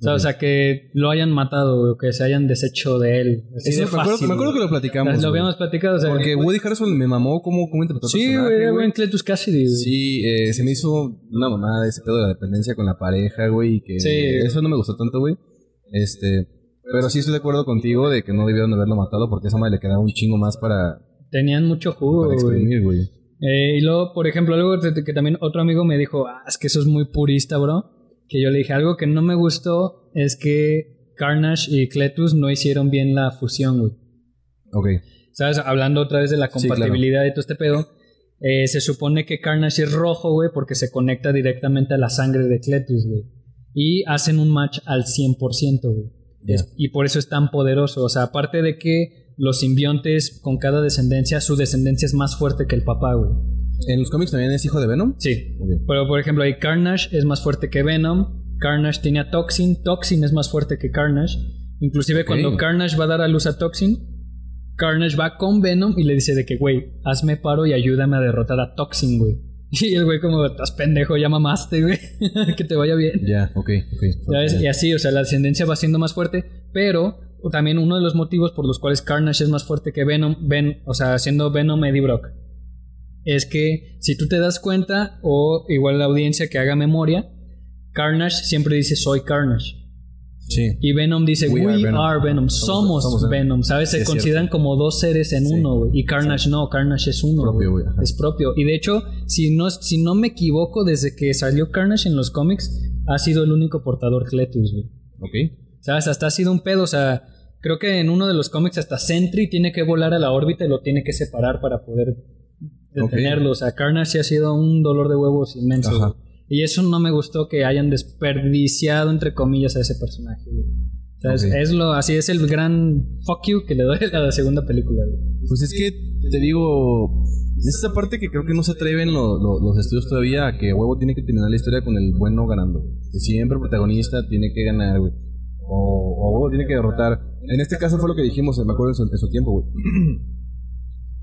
O sea, o sea, que lo hayan matado, güey, o que se hayan deshecho de él. Así de me, acuerdo, me acuerdo que güey. lo platicamos. Lo güey. habíamos platicado, o sea. Porque Woody Harrelson me mamó cómo, cómo interpretó Sí, güey, buen Cletus Cassidy, güey. Sí, eh, se me hizo una mamada ese pedo de la dependencia con la pareja, güey, y que Sí. eso no me gustó tanto, güey. Este, pero sí estoy de acuerdo contigo de que no debieron haberlo matado porque esa madre le quedaba un chingo más para, Tenían mucho jugo, para güey. exprimir, güey. Eh, y luego, por ejemplo, algo que, que también otro amigo me dijo, ah, es que eso es muy purista, bro. Que yo le dije, algo que no me gustó es que Carnage y Cletus no hicieron bien la fusión, güey. Ok. ¿Sabes? Hablando otra vez de la Sí, claro. compatibilidad de todo este pedo. eh, se supone que Carnage es rojo, güey, porque se conecta directamente a la sangre de Cletus, güey. Y hacen un match al 100%, güey. Y por eso es tan poderoso. O sea, aparte de que los simbiontes con cada descendencia, su descendencia es más fuerte que el papá, güey. ¿En los cómics también es hijo de Venom? Sí. Pero por ejemplo, ahí Carnage es más fuerte que Venom. Carnage tenía Toxin. Toxin es más fuerte que Carnage. Inclusive cuando Carnage va a dar a luz a Toxin, Carnage va con Venom y le dice de que, güey, hazme paro y ayúdame a derrotar a Toxin, güey. Y el güey como, estás pendejo, ya mamaste, güey. que te vaya bien. Ya, ok, ok. ¿Sabes? Y así, o sea, la ascendencia va siendo más fuerte, pero también uno de los motivos por los cuales Carnage es más fuerte que Venom, Ven, o sea, siendo Venom Eddie Brock, es que si tú te das cuenta, o igual la audiencia que haga memoria, Carnage siempre dice soy Carnage. Sí. Y Venom dice, we, We are are, Venom. Somos- Venom. Venom. ¿Sabes? Se Sí, consideran como dos seres en Sí. uno, güey. Y Carnage no, Carnage es uno. Propio, ajá. Es propio. Y de hecho, si no, si no me equivoco, desde que salió Carnage en los cómics, ha sido el único portador Cletus, güey. Ok. ¿Sabes? Hasta ha sido un pedo, o sea, creo que en uno de los cómics hasta Sentry tiene que volar a la órbita y lo tiene que separar para poder detenerlo. O sea, Carnage sí ha sido un dolor de huevos inmenso. Ajá. Y eso no me gustó que hayan desperdiciado, entre comillas, a ese personaje, güey. Ok. Es lo, así es el gran fuck you que le doy a la segunda película, güey. Pues es que te digo, es esta parte que creo que no se atreven lo- lo- los estudios todavía a que huevo tiene que terminar la historia con el bueno ganando. Que siempre el protagonista tiene que ganar, güey. O, o huevo tiene que derrotar. En este caso fue lo que dijimos, me acuerdo en su, en su tiempo, güey.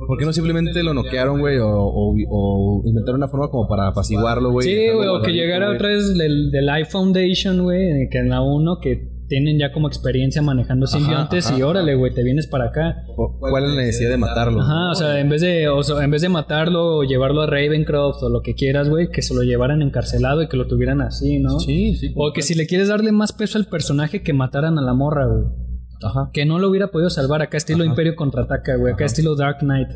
¿Por qué no simplemente lo noquearon, güey? O, o, o inventaron una forma como para apaciguarlo, güey. Sí, güey, o que llegara otra vez del, del Life Foundation, güey, que en la 1 que tienen ya como experiencia manejando simbiontes y órale, güey, te vienes para acá. O- ¿Cuál es la necesidad de matarlo? Ajá, o sea, en vez de o sea, en vez de matarlo o llevarlo a Ravencroft o lo que quieras, güey, que se lo llevaran encarcelado y que lo tuvieran así, ¿no? Sí, sí. O que si le quieres darle más peso al personaje que mataran a la morra, güey. Ajá. Que no lo hubiera podido salvar acá estilo Ajá. Imperio contraataca, güey, acá Ajá. estilo Dark Knight.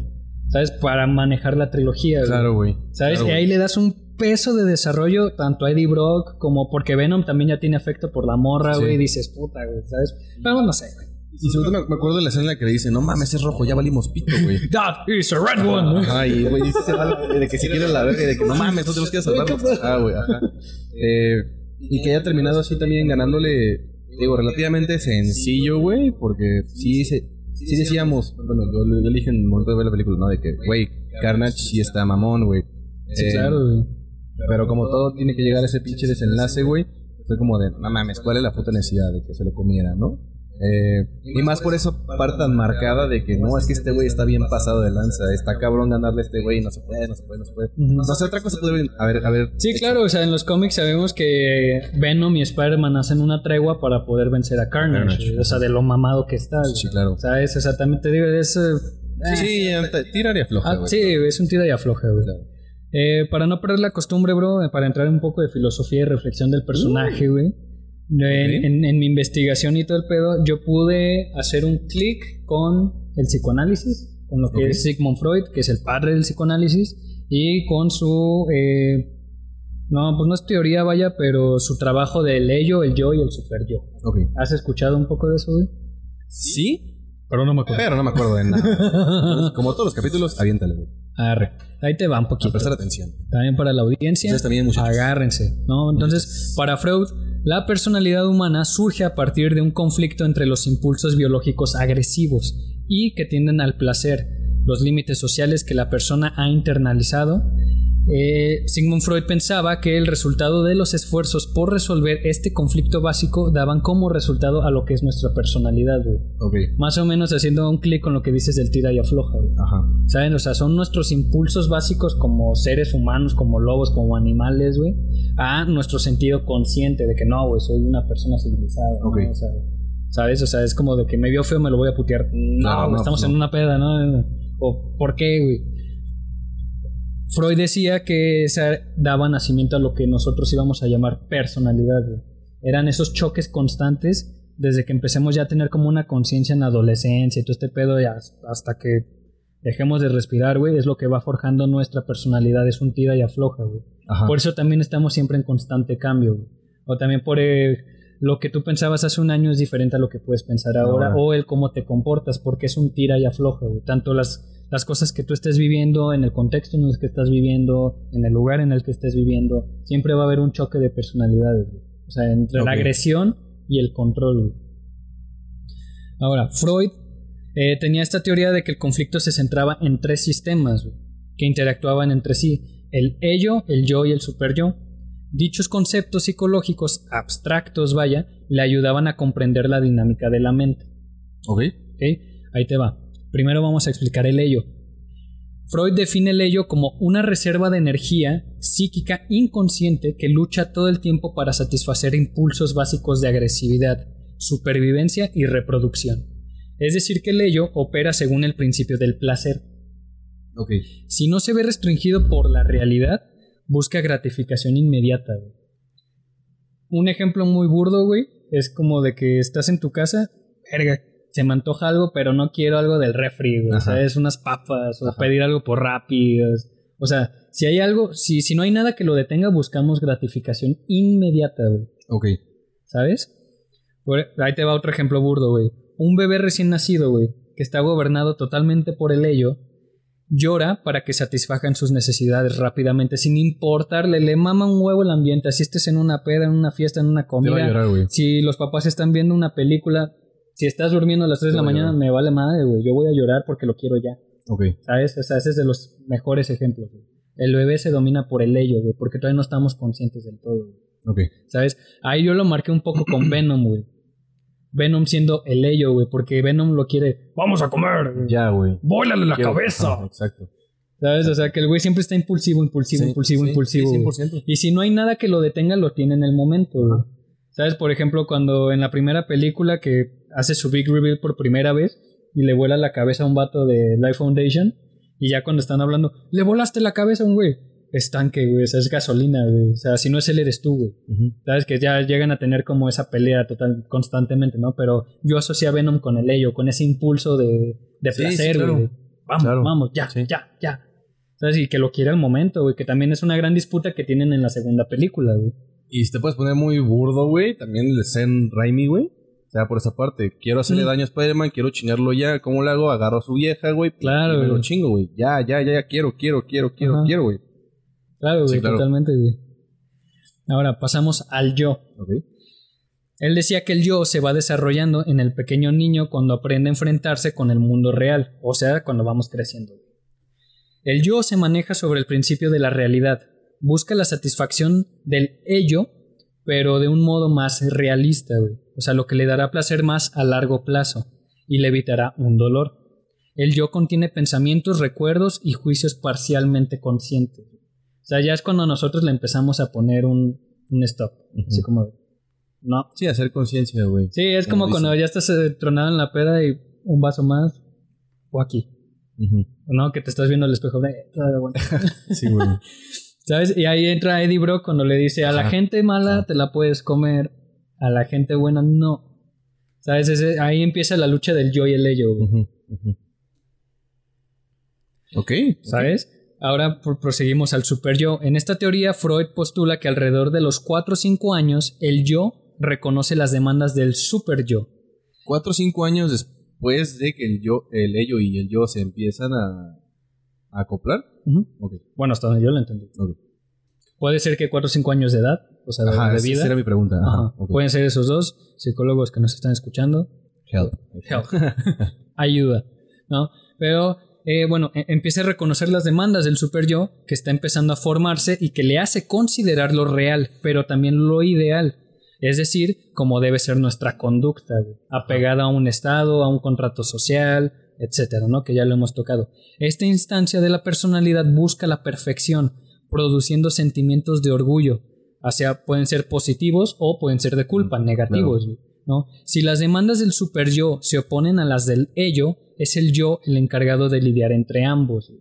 ¿Sabes? Para manejar la trilogía, güey. Claro, güey. ¿Sabes? Claro, y ahí güey. le das un peso de desarrollo tanto a Eddie Brock como porque Venom también ya tiene afecto por la morra, Sí. güey. Y dices, puta, güey, ¿sabes? Pero no sé, güey. Y sobre todo me, acuerdo de la escena en la que le dice, no mames, es rojo, ya valimos pito, güey. That is a red one. Ajá, y güey, dice se va de que se quiere la verga y de que no mames, no tenemos que ir a salvarlo. Ah, güey, ajá. Eh, y que haya terminado así también ganándole, digo, relativamente sencillo, güey, porque sí, se, sí decíamos, bueno, yo, yo le dije en el momento de ver la película, ¿no? De que, güey, Carnage sí está mamón, güey. Sí, Eh, claro, güey. Pero como todo tiene que llegar a ese pinche desenlace, güey, fue como de, no mames, ¿cuál es la puta necesidad de que se lo comiera, no? Eh, y más por eso parte tan marcada de que no, es que este güey está bien pasado de lanza, está cabrón ganarle a este güey, no se puede, no se puede, no se puede. Ujú. No sé, otra cosa puede a ver, a ver. Sí, claro, o sea, en los cómics sabemos que Venom y Spider-Man hacen una tregua para poder vencer a Carnage, o sea, de lo mamado que está. güey. Sí, claro. ¿Sabes? Exactamente, digo, es... eh, Sí, sí, tiraría floja, ah, güey. sí, es un tira y afloja, güey. Claro. Eh, para no perder la costumbre, bro, eh, para entrar un poco de filosofía y reflexión del personaje, güey. En, Ok. en- en mi investigación y todo el pedo, yo pude hacer un clic con el psicoanálisis, con lo que es Sigmund Freud, que es el padre del psicoanálisis, y con su... eh, no, pues no es teoría, vaya, pero su trabajo del ello, el yo y el super yo. ¿Has escuchado un poco de eso, güey? Sí, Pero no me acuerdo. pero no me acuerdo de nada. Como todos los capítulos, aviéntale, güey. Arre. Ahí te va un A poquito. prestar atención. También para la audiencia. Ustedes también, muchachos. Agárrense, ¿no? Entonces, para Freud, la personalidad humana surge a partir de un conflicto entre los impulsos biológicos agresivos y que tienden al placer, los límites sociales que la persona ha internalizado. Eh, Sigmund Freud pensaba que el resultado de los esfuerzos por resolver este conflicto básico daban como resultado a lo que es nuestra personalidad, güey. Ok. Más o menos haciendo un clic con lo que dices del tira y afloja, güey. Ajá. ¿Saben? O sea, son nuestros impulsos básicos como seres humanos, como lobos, como animales, güey, a nuestro sentido consciente de que no, güey, soy una persona civilizada. ¿no? Ok. O sea, ¿Sabes? O sea, es como de que me vio feo, me lo voy a putear. No, güey, no, estamos en no. una peda, ¿no? ¿O por qué, güey? Freud decía que esa daba nacimiento a lo que nosotros íbamos a llamar personalidad, güey. Eran esos choques constantes desde que empecemos ya a tener como una conciencia en la adolescencia y todo este pedo ya hasta que dejemos de respirar, güey, es lo que va forjando nuestra personalidad, es un tira y afloja, güey. Ajá. Por eso también estamos siempre en constante cambio, güey. O también por eh, lo que tú pensabas hace un año es diferente a lo que puedes pensar ahora, Ahora. o el cómo te comportas, porque es un tira y afloja, güey. Tanto las, las cosas que tú estés viviendo, en el contexto en el que estás viviendo, en el lugar en el que estés viviendo, siempre va a haber un choque de personalidades, güey. O sea, entre la agresión y el control, güey. Ahora, Freud eh, tenía esta teoría de que el conflicto se centraba en tres sistemas güey, que interactuaban entre sí: el ello, el yo y el super yo. Dichos conceptos psicológicos abstractos, vaya, le ayudaban a comprender la dinámica de la mente. Ok. ¿ok? Ahí te va. Primero vamos a explicar el ello. Freud define el ello como una reserva de energía psíquica inconsciente que lucha todo el tiempo para satisfacer impulsos básicos de agresividad, supervivencia y reproducción. Es decir, que el ello opera según el principio del placer. Ok. Si no se ve restringido por la realidad, busca gratificación inmediata. güey. Un ejemplo muy burdo, güey, es como de que estás en tu casa, verga, se me antoja algo, pero no quiero algo del refri, güey. O sea, es unas papas, o Ajá. pedir algo por rápidas. O sea, si hay algo, si, si no hay nada que lo detenga, buscamos gratificación inmediata, güey. Ok. ¿Sabes? Por- ahí te va otro ejemplo burdo, güey. Un bebé recién nacido, güey, que está gobernado totalmente por el ello, llora para que satisfagan sus necesidades rápidamente, sin importarle, le mama un huevo el ambiente, así estés en una peda, en una fiesta, en una comida, llorar, si los papás están viendo una película, si estás durmiendo a las 3 de la mañana, llorar. me vale madre, güey, yo voy a llorar porque lo quiero ya, Ok. ¿sabes? O sea, ese es de los mejores ejemplos, güey. El bebé se domina por el ello, güey, porque todavía no estamos conscientes del todo, güey. Ok. ¿Sabes? Ahí yo lo marqué un poco con Venom, güey. Venom siendo el ello, güey, porque Venom lo quiere. ¡Vamos a comer! güey. Ya, güey. ¡Bólale la Quiero- cabeza! Exacto. ¿Sabes? O sea, que el güey siempre está impulsivo, impulsivo, Sí, impulsivo, sí, impulsivo. sí, güey. 100%. Y si no hay nada que lo detenga, lo tiene en el momento, güey. ¿Sabes? Por ejemplo, cuando en la primera película que hace su big reveal por primera vez y le vuela la cabeza a un vato de Life Foundation y ya cuando están hablando, le volaste la cabeza a un güey. Es tanque, güey. O sea, es gasolina, güey. O sea, si no es él, eres tú, güey. ¿Sabes? Que ya llegan a tener como esa pelea total constantemente, ¿no? Pero yo asocié a Venom con el ello, con ese impulso de, de Sí, placer, sí, claro. güey. Vamos, Claro. vamos, ya, Sí. ya, ya. ¿Sabes? Y que lo quiere al momento, güey. Que también es una gran disputa que tienen en la segunda película, güey. Y si te puedes poner muy burdo, güey, también el Zen Raimi, güey. O sea, por esa parte, quiero hacerle Mm. daño a Spider-Man, quiero chingarlo ya. ¿Cómo lo hago? Agarro a su vieja, güey. Claro, Y me lo chingo, güey. Ya, ya, ya, ya, quiero, quiero, quiero, quiero, Ajá. quiero, güey. Claro, güey, Sí, claro. totalmente, güey. Ahora pasamos al yo. Ok. Él decía que el yo se va desarrollando en el pequeño niño cuando aprende a enfrentarse con el mundo real, o sea, cuando vamos creciendo. El yo se maneja sobre el principio de la realidad, busca la satisfacción del ello, pero de un modo más realista, güey. O sea, lo que le dará placer más a largo plazo y le evitará un dolor. El yo contiene pensamientos, recuerdos y juicios parcialmente conscientes. O sea, ya es cuando nosotros le empezamos a poner un, un stop. Así Ujú. como, no, Sí, hacer conciencia, güey. Sí, es como Como cuando ya estás eh, tronado en la peda y un vaso más. O aquí. ¿No? Que te estás viendo al espejo de. Sí, güey. ¿Sabes? Y ahí entra Eddie Brock cuando le dice: A la gente mala Ajá. te la puedes comer, a la gente buena no. ¿Sabes? Ese- ahí empieza la lucha del yo y el ello. Ok. ¿Sabes? Ahora pro- proseguimos al super yo. En esta teoría, Freud postula que alrededor de los 4 o 5 años, el yo reconoce las demandas del super yo. Cuatro o cinco años después de que el yo, el ello y el yo se empiezan a, a acoplar. Bueno, hasta donde yo lo entendí. Ok. Puede ser que 4 o 5 años de edad, o sea, de, Ajá, de esa vida. era mi pregunta. Ajá. Pueden ser esos dos psicólogos que nos están escuchando. Help. Help. Ayuda, ¿no? Pero, eh, bueno, e- empieza a reconocer las demandas del super yo que está empezando a formarse y que le hace considerar lo real, pero también lo ideal. Es decir, cómo debe ser nuestra conducta, güey, apegada a un estado, a un contrato social, etcétera, ¿no? Que ya lo hemos tocado. Esta instancia de la personalidad busca la perfección, produciendo sentimientos de orgullo, hacia pueden ser positivos o pueden ser de culpa, negativos, ¿no? Si las demandas del super yo se oponen a las del ello, es el yo el encargado de lidiar entre ambos.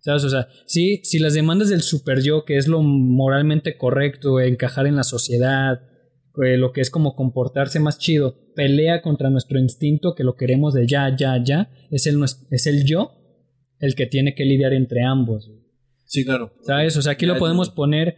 ¿Sabes? O sea, sí, si las demandas del super yo, que es lo moralmente correcto, encajar en la sociedad, eh, lo que es como comportarse más chido, pelea contra nuestro instinto que lo queremos de ya, ya, ya, es el, es el yo el que tiene que lidiar entre ambos. Sí, claro. ¿Sabes? O sea, aquí lo podemos poner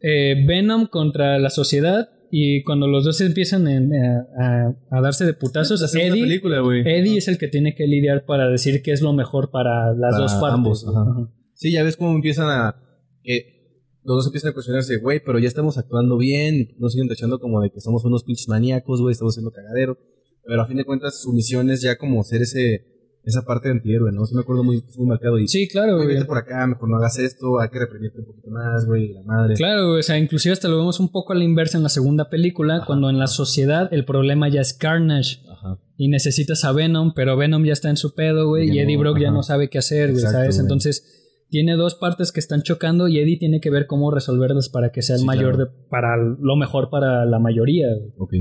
eh, Venom contra la sociedad y cuando los dos empiezan en- a, darse de putazos, Eddie, película, güey. Eddie es el que tiene que lidiar para decir qué es lo mejor para las Para dos partes. ambos, güey. ajá. Ajá. Sí, ya ves cómo empiezan a. Que los dos empiezan a cuestionarse, güey, pero ya estamos actuando bien. Nos siguen tachando como de que somos unos pinches maníacos, güey, estamos haciendo cagadero. Pero a fin de cuentas, su misión es ya como ser ese. Esa parte de antihéroe, ¿no? Sí me acuerdo muy, muy marcado. Y, Sí, claro, güey, vete por acá, mejor no hagas esto, hay que reprimirte un poquito más, güey, la madre. Claro, güey, o sea, inclusive hasta lo vemos un poco a la inversa en la segunda película, Ajá. cuando en la sociedad el problema ya es Carnage Ajá. y necesitas a Venom, pero Venom ya está en su pedo, güey, y Eddie Brock ya no sabe qué hacer, güey, ¿sabes? güey. Entonces, tiene dos partes que están chocando y Eddie tiene que ver cómo resolverlas para que sea el Sí, mayor claro. de, para lo mejor para la mayoría, güey. Ok.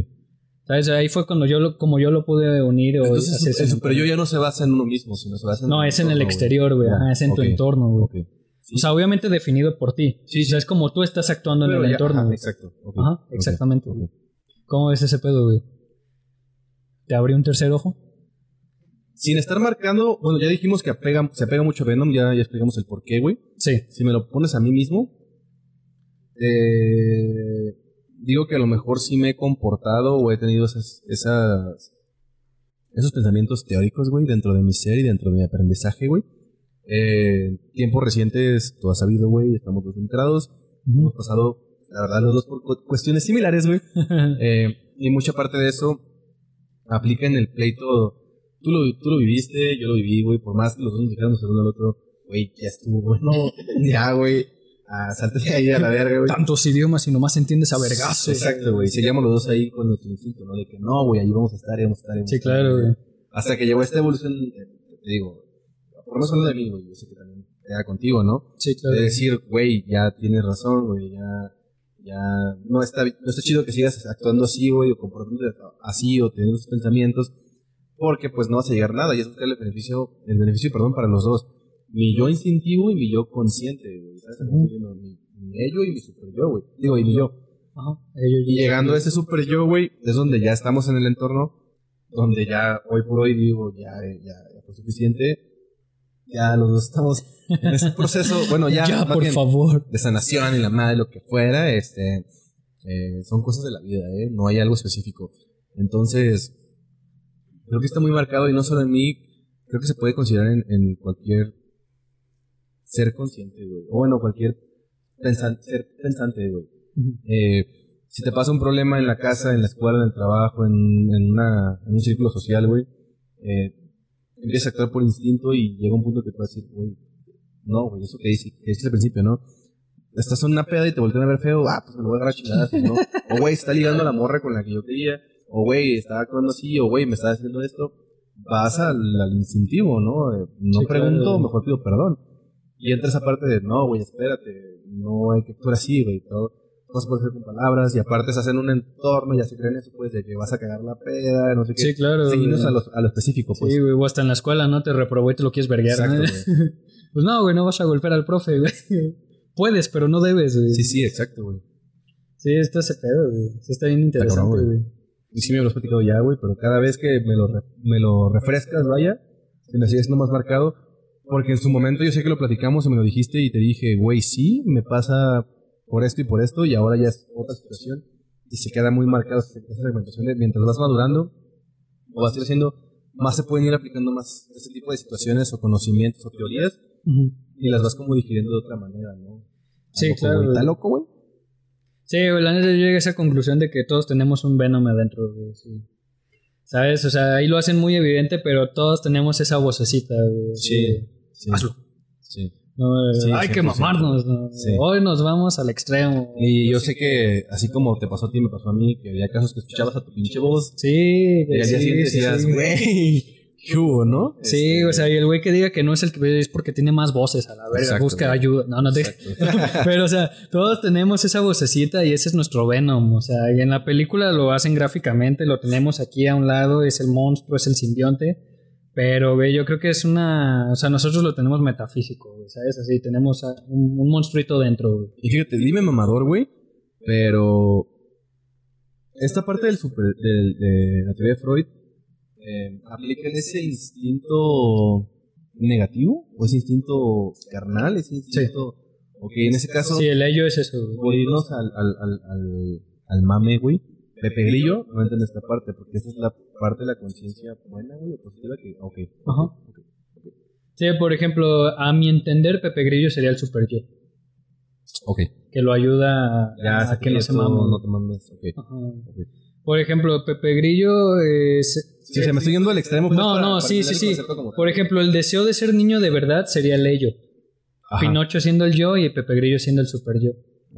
¿Sabes? Ahí fue cuando yo lo, como yo lo pude unir o Entonces, hacer super yo ya no se basa en uno mismo, sino se basa en No, es en el exterior, güey, es en tu entorno, güey. Sí, O sea, obviamente definido por ti. Sí, o sea, sí. es como tú estás actuando en pero el ya- entorno. ajá, exacto. Ajá, exactamente. ¿Cómo ves ese pedo, güey? ¿Te abrió un tercer ojo? Sin estar marcando, bueno, ya dijimos que apega, se apega mucho a Venom, ya, ya explicamos el por qué, güey. Sí. Si me lo pones a mí mismo, eh, digo que a lo mejor sí me he comportado o he tenido esas, esas esos pensamientos teóricos, güey, dentro de mi ser y dentro de mi aprendizaje, güey. Eh, tiempos recientes, tú has sabido, güey, estamos dos entrados. Hemos pasado, la verdad, los dos por cuestiones similares, güey. eh, y mucha parte de eso aplica en el pleito. Tú lo, tú lo viviste, yo lo viví, güey. Por más que los dos nos dijéramos el uno al otro, güey, ya estuvo, güey. No, ya, güey. Ah, salte de ahí a la verga, güey. Tantos idiomas y nomás entiendes a vergazo. Exacto, güey. Seguíamos los dos ahí con nuestro instinto, ¿no? De que no, güey, ahí vamos a estar, ahí vamos a estar. Vamos Sí, a estar, claro, güey. Hasta que llegó esta evolución, eh, te digo, por no solo de mí, güey, yo sé que también era contigo, ¿no? Sí, claro. De decir, güey, ya tienes razón, güey, ya, ya no está, no está chido que sigas actuando así, güey, o comportándote así, o teniendo esos pensamientos, porque pues no vas a llegar a nada, y es buscar el beneficio, el beneficio, perdón, para los dos. Mi yo instintivo y mi yo consciente, güey, ¿sabes? Ujú. mi, mi ello y mi super yo, güey. Digo, y mi yo. Ajá. Ellos- Y llegando a ese super yo, güey, es donde ya estamos en el entorno, donde ya hoy por hoy digo, ya, ya, ya fue suficiente. Ya los dos estamos en ese proceso, bueno, ya, Ya, por bien, favor. de sanación y la madre, lo que fuera, este, eh, son cosas de la vida, ¿eh? No hay algo específico. Entonces, creo que está muy marcado y no solo en mí, creo que se puede considerar en, en cualquier ser consciente, güey. O bueno, cualquier pensan- ser pensante, güey. Eh, si te pasa un problema en la casa, en la escuela, en el trabajo, en, en, una, en un círculo social, güey, eh, empiezas a actuar por instinto y llega un punto que te vas a decir, güey, no, güey, eso que dices, que dices al principio, ¿no? Estás en una peda y te voltean a ver feo, ah, pues me lo voy a agarrar a chingadazos, ¿no? O, güey, está ligando a la morra con la que yo quería, o, güey, está actuando así, o, güey, me está haciendo esto. Vas al, al instintivo, ¿no? Eh, no Sí, claro. pregunto, mejor pido perdón. Y entra esa parte de, no, güey, espérate, no hay que actuar así, güey, todo, todo se puede hacer con palabras, y aparte estás en un entorno, ya se creen eso, pues, de que vas a cagar la peda, no sé qué. Sí, claro. Seguimos a lo, a lo específico, pues. Sí, güey, o hasta en la escuela, ¿no? Te reprobó y te lo quieres verguear. Exacto. Pues no, güey, no vas a golpear al profe, güey. Puedes, pero no debes, güey. Sí, sí, exacto, güey. Sí, está ese pedo, güey. Sí, está bien interesante, cabrón, güey. Y sí me lo has platicado ya, güey, pero cada vez que me lo, re- me lo refrescas, vaya, se me sigue siendo más marcado. Porque en su momento yo sé que lo platicamos y me lo dijiste y te dije, güey, sí, me pasa por esto y por esto y ahora ya es otra situación. Y se queda muy marcado esa segmentación de mientras vas madurando o vas creciendo, más se pueden ir aplicando más este tipo de situaciones o conocimientos o teorías y las vas como digiriendo de otra manera, ¿no? Sí, claro. ¿Está loco, güey? Sí, la neta yo llegué a esa conclusión de que todos tenemos un Venom adentro, güey, sí. ¿Sabes? O sea, ahí lo hacen muy evidente, pero todos tenemos esa vocecita, güey. de, sí. Hazlo. Sí. No, Sí, hay que 100%. mamarnos, ¿no? Sí. Hoy nos vamos al extremo. Y yo sé que, así como te pasó a ti, me pasó a mí, que había casos que escuchabas a tu pinche voz Sí, y al día sí, siguiente sí, decías, sí. güey, ¿qué hubo, no? Sí, Este, o sea, y el güey que diga que no es el que es porque tiene más voces a la verga, Exacto, busca güey. ayuda. No, no te. Pero, o sea, todos tenemos esa vocecita y ese es nuestro Venom. O sea, y en la película lo hacen gráficamente, lo tenemos aquí a un lado, es el monstruo, es el simbionte. Pero, güey, yo creo que es una. O sea, nosotros lo tenemos metafísico, güey, ¿sabes? Así, tenemos un, un monstruito dentro, güey. Y fíjate, dime mamador, güey, pero esta parte del super, del- de la teoría de Freud eh, aplica en ese instinto negativo o ese instinto carnal, ese instinto... Ok, en ese caso, Sí, el ello es eso, güey. por irnos al, al, al, al, al mame, güey, Pepe Grillo no entiende esta parte, porque esta es la parte de la conciencia buena, güey, o positiva que... Ok, Ajá. Sí, por ejemplo, a mi entender, Pepe Grillo sería el super yo, Ok. que lo ayuda a, Ya, a que no se mame. No te mames, ok. Ajá. ok. Por ejemplo, Pepe Grillo es... Sí, o sea, me estoy yendo al extremo. pues, No, no, sí, sí, sí. Por ejemplo, el deseo de ser niño de verdad sería el ello. Ajá, Pinocho siendo el yo y Pepe Grillo siendo el super yo.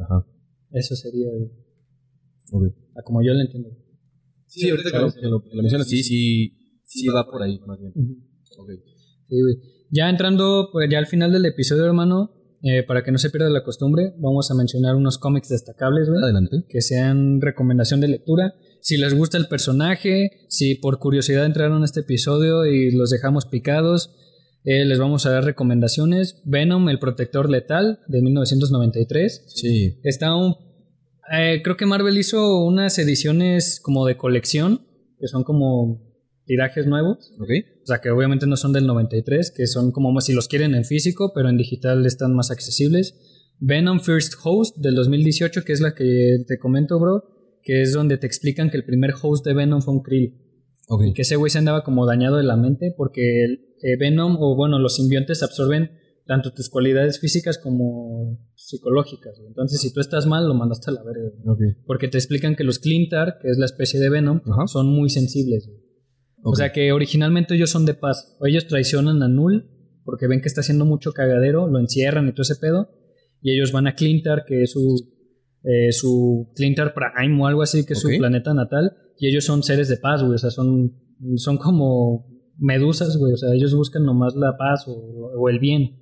Ajá, Eso sería güey, ok. a como yo lo entiendo. Sí, ahorita que lo, que lo, que lo mencionas, sí, sí, sí va por ahí, más bien. Sí, güey. Ya entrando pues, ya al final del episodio, hermano, eh, para que no se pierda la costumbre, vamos a mencionar unos cómics destacables, güey. Adelante. que sean recomendación de lectura. Si les gusta el personaje, si por curiosidad entraron a este episodio y los dejamos picados, eh, les vamos a dar recomendaciones. Venom, el protector letal, de 1993. Sí. Está un... Eh, creo que Marvel hizo unas ediciones como de colección, que son como tirajes nuevos. Ok. O sea, que obviamente no son del 93, que son como más si los quieren en físico, pero en digital están más accesibles. Venom First Host del 2018, que es la que te comento, bro, que es donde te explican que el primer host de Venom fue un Krill. Y que ese güey se andaba como dañado de la mente porque el, eh, Venom, o bueno, los simbiontes absorben tanto tus cualidades físicas como psicológicas. güey. Entonces, si tú estás mal, lo mandaste a la verga. Porque te explican que los Clintar, que es la especie de Venom, son muy sensibles. güey. O sea que originalmente ellos son de paz. O ellos traicionan a Null porque ven que está haciendo mucho cagadero, lo encierran y todo ese pedo. Y ellos van a Clintar, que es su, eh, su Clintar Prime o algo así, que es su planeta natal. Y ellos son seres de paz, güey. O sea, son, son como medusas, güey. O sea, ellos buscan nomás la paz o, o el bien.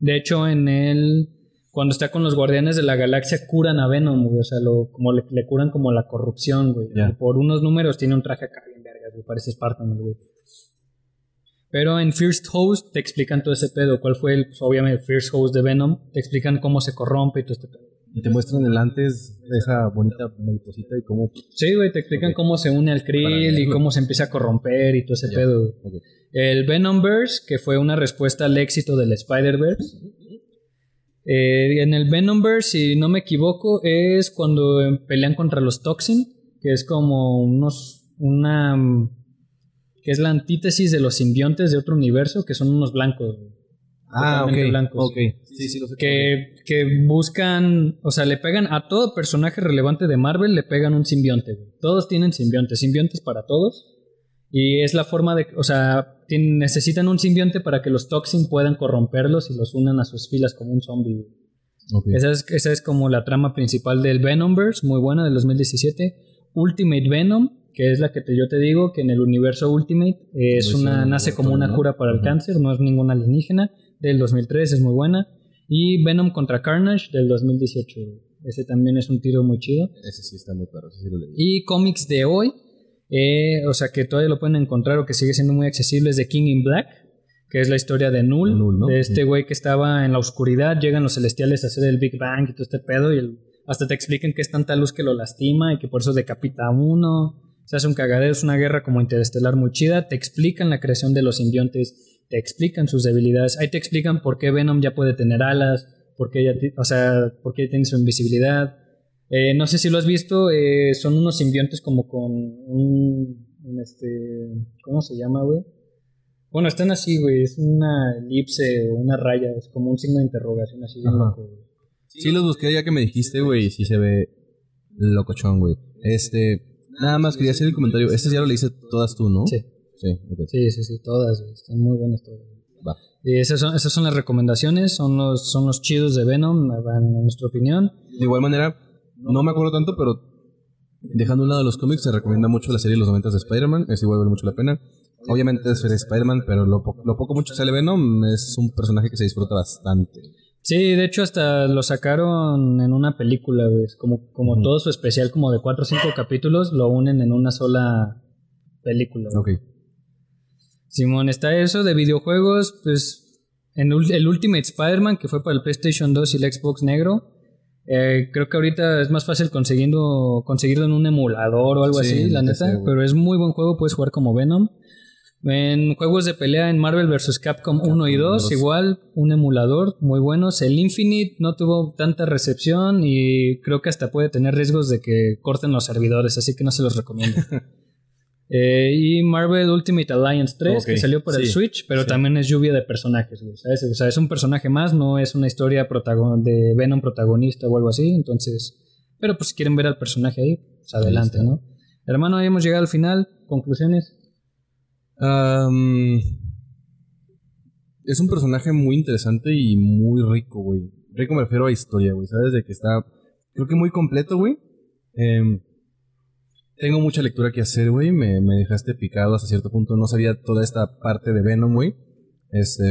De hecho, en el. Cuando está con los guardianes de la galaxia, curan a Venom, güey. O sea, lo, como le, le curan como la corrupción, güey. Por unos números tiene un traje acá bien vergas, güey. Parece Spartan, güey. Pero en First Host te explican todo ese pedo. ¿Cuál fue el, pues, obviamente, el First Host de Venom? Te explican cómo se corrompe y todo este pedo. Y te muestran el antes esa bonita mariposita y cómo. Sí, güey, te explican cómo se une al Krill y cómo se empieza a corromper y todo ese pedo. güey. Ok. El Venomverse, que fue una respuesta al éxito del Spider-Verse. Eh, en el Venomverse, si no me equivoco, es cuando eh, pelean contra los Toxin, que es como unos. una. que es la antítesis de los simbiontes de otro universo, que son unos blancos. güey. Ah, ok. Blancos. Sí, sí. Que, que buscan, o sea, le pegan a todo personaje relevante de Marvel, le pegan un simbionte. güey. Todos tienen simbiontes, simbiontes para todos. Y es la forma de, o sea, necesitan un simbionte para que los Toxin puedan corromperlos y los unan a sus filas como un zombie. güey. Ok. Esa, es, esa es como la trama principal del Venomverse, muy buena, del 2017. Ultimate Venom, que es la que te- yo te digo, que en el universo Ultimate eh, es una, nace como una cura para el cáncer, no es ninguna alienígena, del 2003, es muy buena. Y Venom contra Carnage del 2018. güey. Ese también es un tiro muy chido. Ese sí está muy perro, ese sí lo leí. Y cómics de hoy, eh, o sea que todavía lo pueden encontrar o que sigue siendo muy accesible, es de King in Black, que es la historia de Null, De Null, ¿no? de este Sí. güey que estaba en la oscuridad, llegan los celestiales a hacer el Big Bang y todo este pedo, y el- hasta te explican que es tanta luz que lo lastima y que por eso decapita a uno. Se hace un cagadero, es una guerra como interestelar muy chida. Te explican la creación de los simbiontes, te explican sus debilidades. Ahí te explican por qué Venom ya puede tener alas, por qué, ya ti- o sea, por qué tiene su invisibilidad. Eh, no sé si lo has visto, eh, son unos simbiontes como con un, un, este, ¿cómo se llama, güey? Bueno, están así, güey, es una elipse o una raya, es como un signo de interrogación así bien loco, güey. Sí, los busqué ya que me dijiste, güey, y sí se ve locochón, güey. Este, nada más quería hacer el comentario. Este ya lo leíste todas tú, ¿no? Sí, Sí, sí, sí, sí, todas, están muy buenas todas. Va. Y esas son, esas son las recomendaciones, son los, son los chidos de Venom, en nuestra opinión. De igual manera, no me acuerdo tanto, pero dejando a un lado los cómics, se recomienda mucho la serie de los 90 de Spider-Man. Es igual vale mucho la pena. Obviamente es Spider-Man, pero lo, po- lo poco mucho que sale Venom es un personaje que se disfruta bastante. Sí, de hecho hasta lo sacaron en una película, Como, como todo su especial, como de cuatro o cinco capítulos, lo unen en una sola película. güey. Ok. Simón, está eso de videojuegos, pues en el Ultimate Spider-Man, que fue para el PlayStation 2 y el Xbox negro. eh, creo que ahorita es más fácil consiguiendo, conseguirlo en un emulador o algo Sí, así, la neta. Pero es muy buen juego, puedes jugar como Venom. En juegos de pelea en Marvel vs. Capcom 1 y 2, 2. igual un emulador muy buenos. El Infinite no tuvo tanta recepción y creo que hasta puede tener riesgos de que corten los servidores, así que no se los recomiendo. Eh, y Marvel Ultimate Alliance 3, Ok, que salió para el sí, Switch, pero sí. también es lluvia de personajes, güey, ¿sabes? O sea, es un personaje más, no es una historia de Venom protagonista o algo así, entonces... Pero pues si quieren ver al personaje ahí, pues adelante. ¿no? Hermano, ya hemos llegado al final. Conclusiones. Es un personaje muy interesante y muy rico, güey. Rico me refiero a historia, güey. Sabes de que está, creo que muy completo, güey. Em, tengo mucha lectura que hacer, güey. Me, me dejaste picado hasta cierto punto. No sabía toda esta parte de Venom, güey. Este,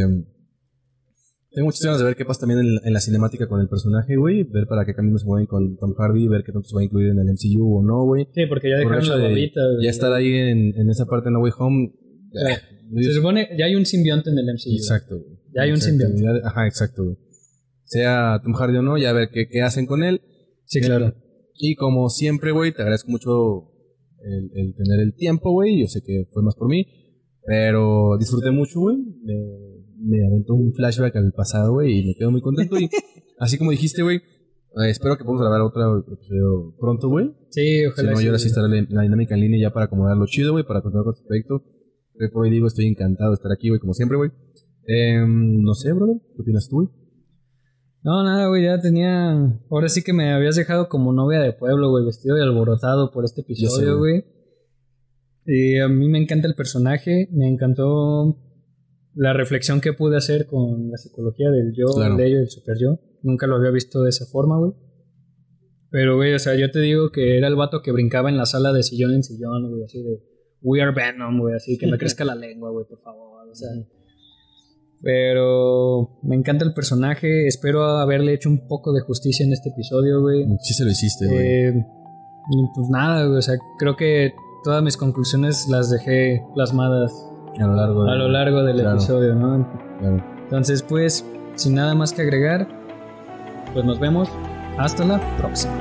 tengo muchas ganas de ver qué pasa también en, en la cinemática con el personaje, güey. Ver para qué caminos se mueven con Tom Hardy. Ver qué tanto se va a incluir en el MCU o no, güey. Sí, porque ya Por dejaron el la de bolita. güey. Ya estar ahí en, en esa parte de No Way Home. Se supone, ya hay un simbionte en el MCU. Exacto, güey. Ya hay un simbionte. ya- Ajá, exacto, güey. Sea Tom Hardy o no, ya a ver qué, qué hacen con él. Sí, claro. Y como siempre, güey, te agradezco mucho el, el tener el tiempo, güey. Yo sé que fue más por mí, pero disfruté mucho, güey. Me, me aventó un flashback al pasado, güey, y me quedo muy contento. Y así como dijiste, güey, eh, espero que podamos grabar otro episodio pronto, güey. Sí, Si ojalá. no, sí, yo ahora sí estaré la dinámica en línea ya para acomodarlo chido, güey, para continuar con este proyecto. Hoy por hoy digo, estoy encantado de estar aquí, güey, como siempre, güey. Em, no sé, brother, ¿qué opinas tú, güey? No, nada, güey, ya tenía. Ahora sí que me habías dejado como novia de pueblo, güey, vestido y alborotado por este episodio, güey. Y a mí me encanta el personaje, me encantó la reflexión que pude hacer con la psicología del yo, Claro. el ello el super yo. Nunca lo había visto de esa forma, güey. Pero, güey, o sea, yo te digo que era el vato que brincaba en la sala de sillón en sillón, güey, así de We are Venom, güey, así que me crezca la lengua, güey, por favor, o sea. Pero me encanta el personaje, espero haberle hecho un poco de justicia en este episodio, güey. Sí se lo hiciste, güey. Eh, pues nada, güey, o sea, creo que todas mis conclusiones las dejé plasmadas a lo largo de- a lo largo del Claro. episodio, ¿no? Claro. Entonces, pues, sin nada más que agregar, pues nos vemos. Hasta la próxima.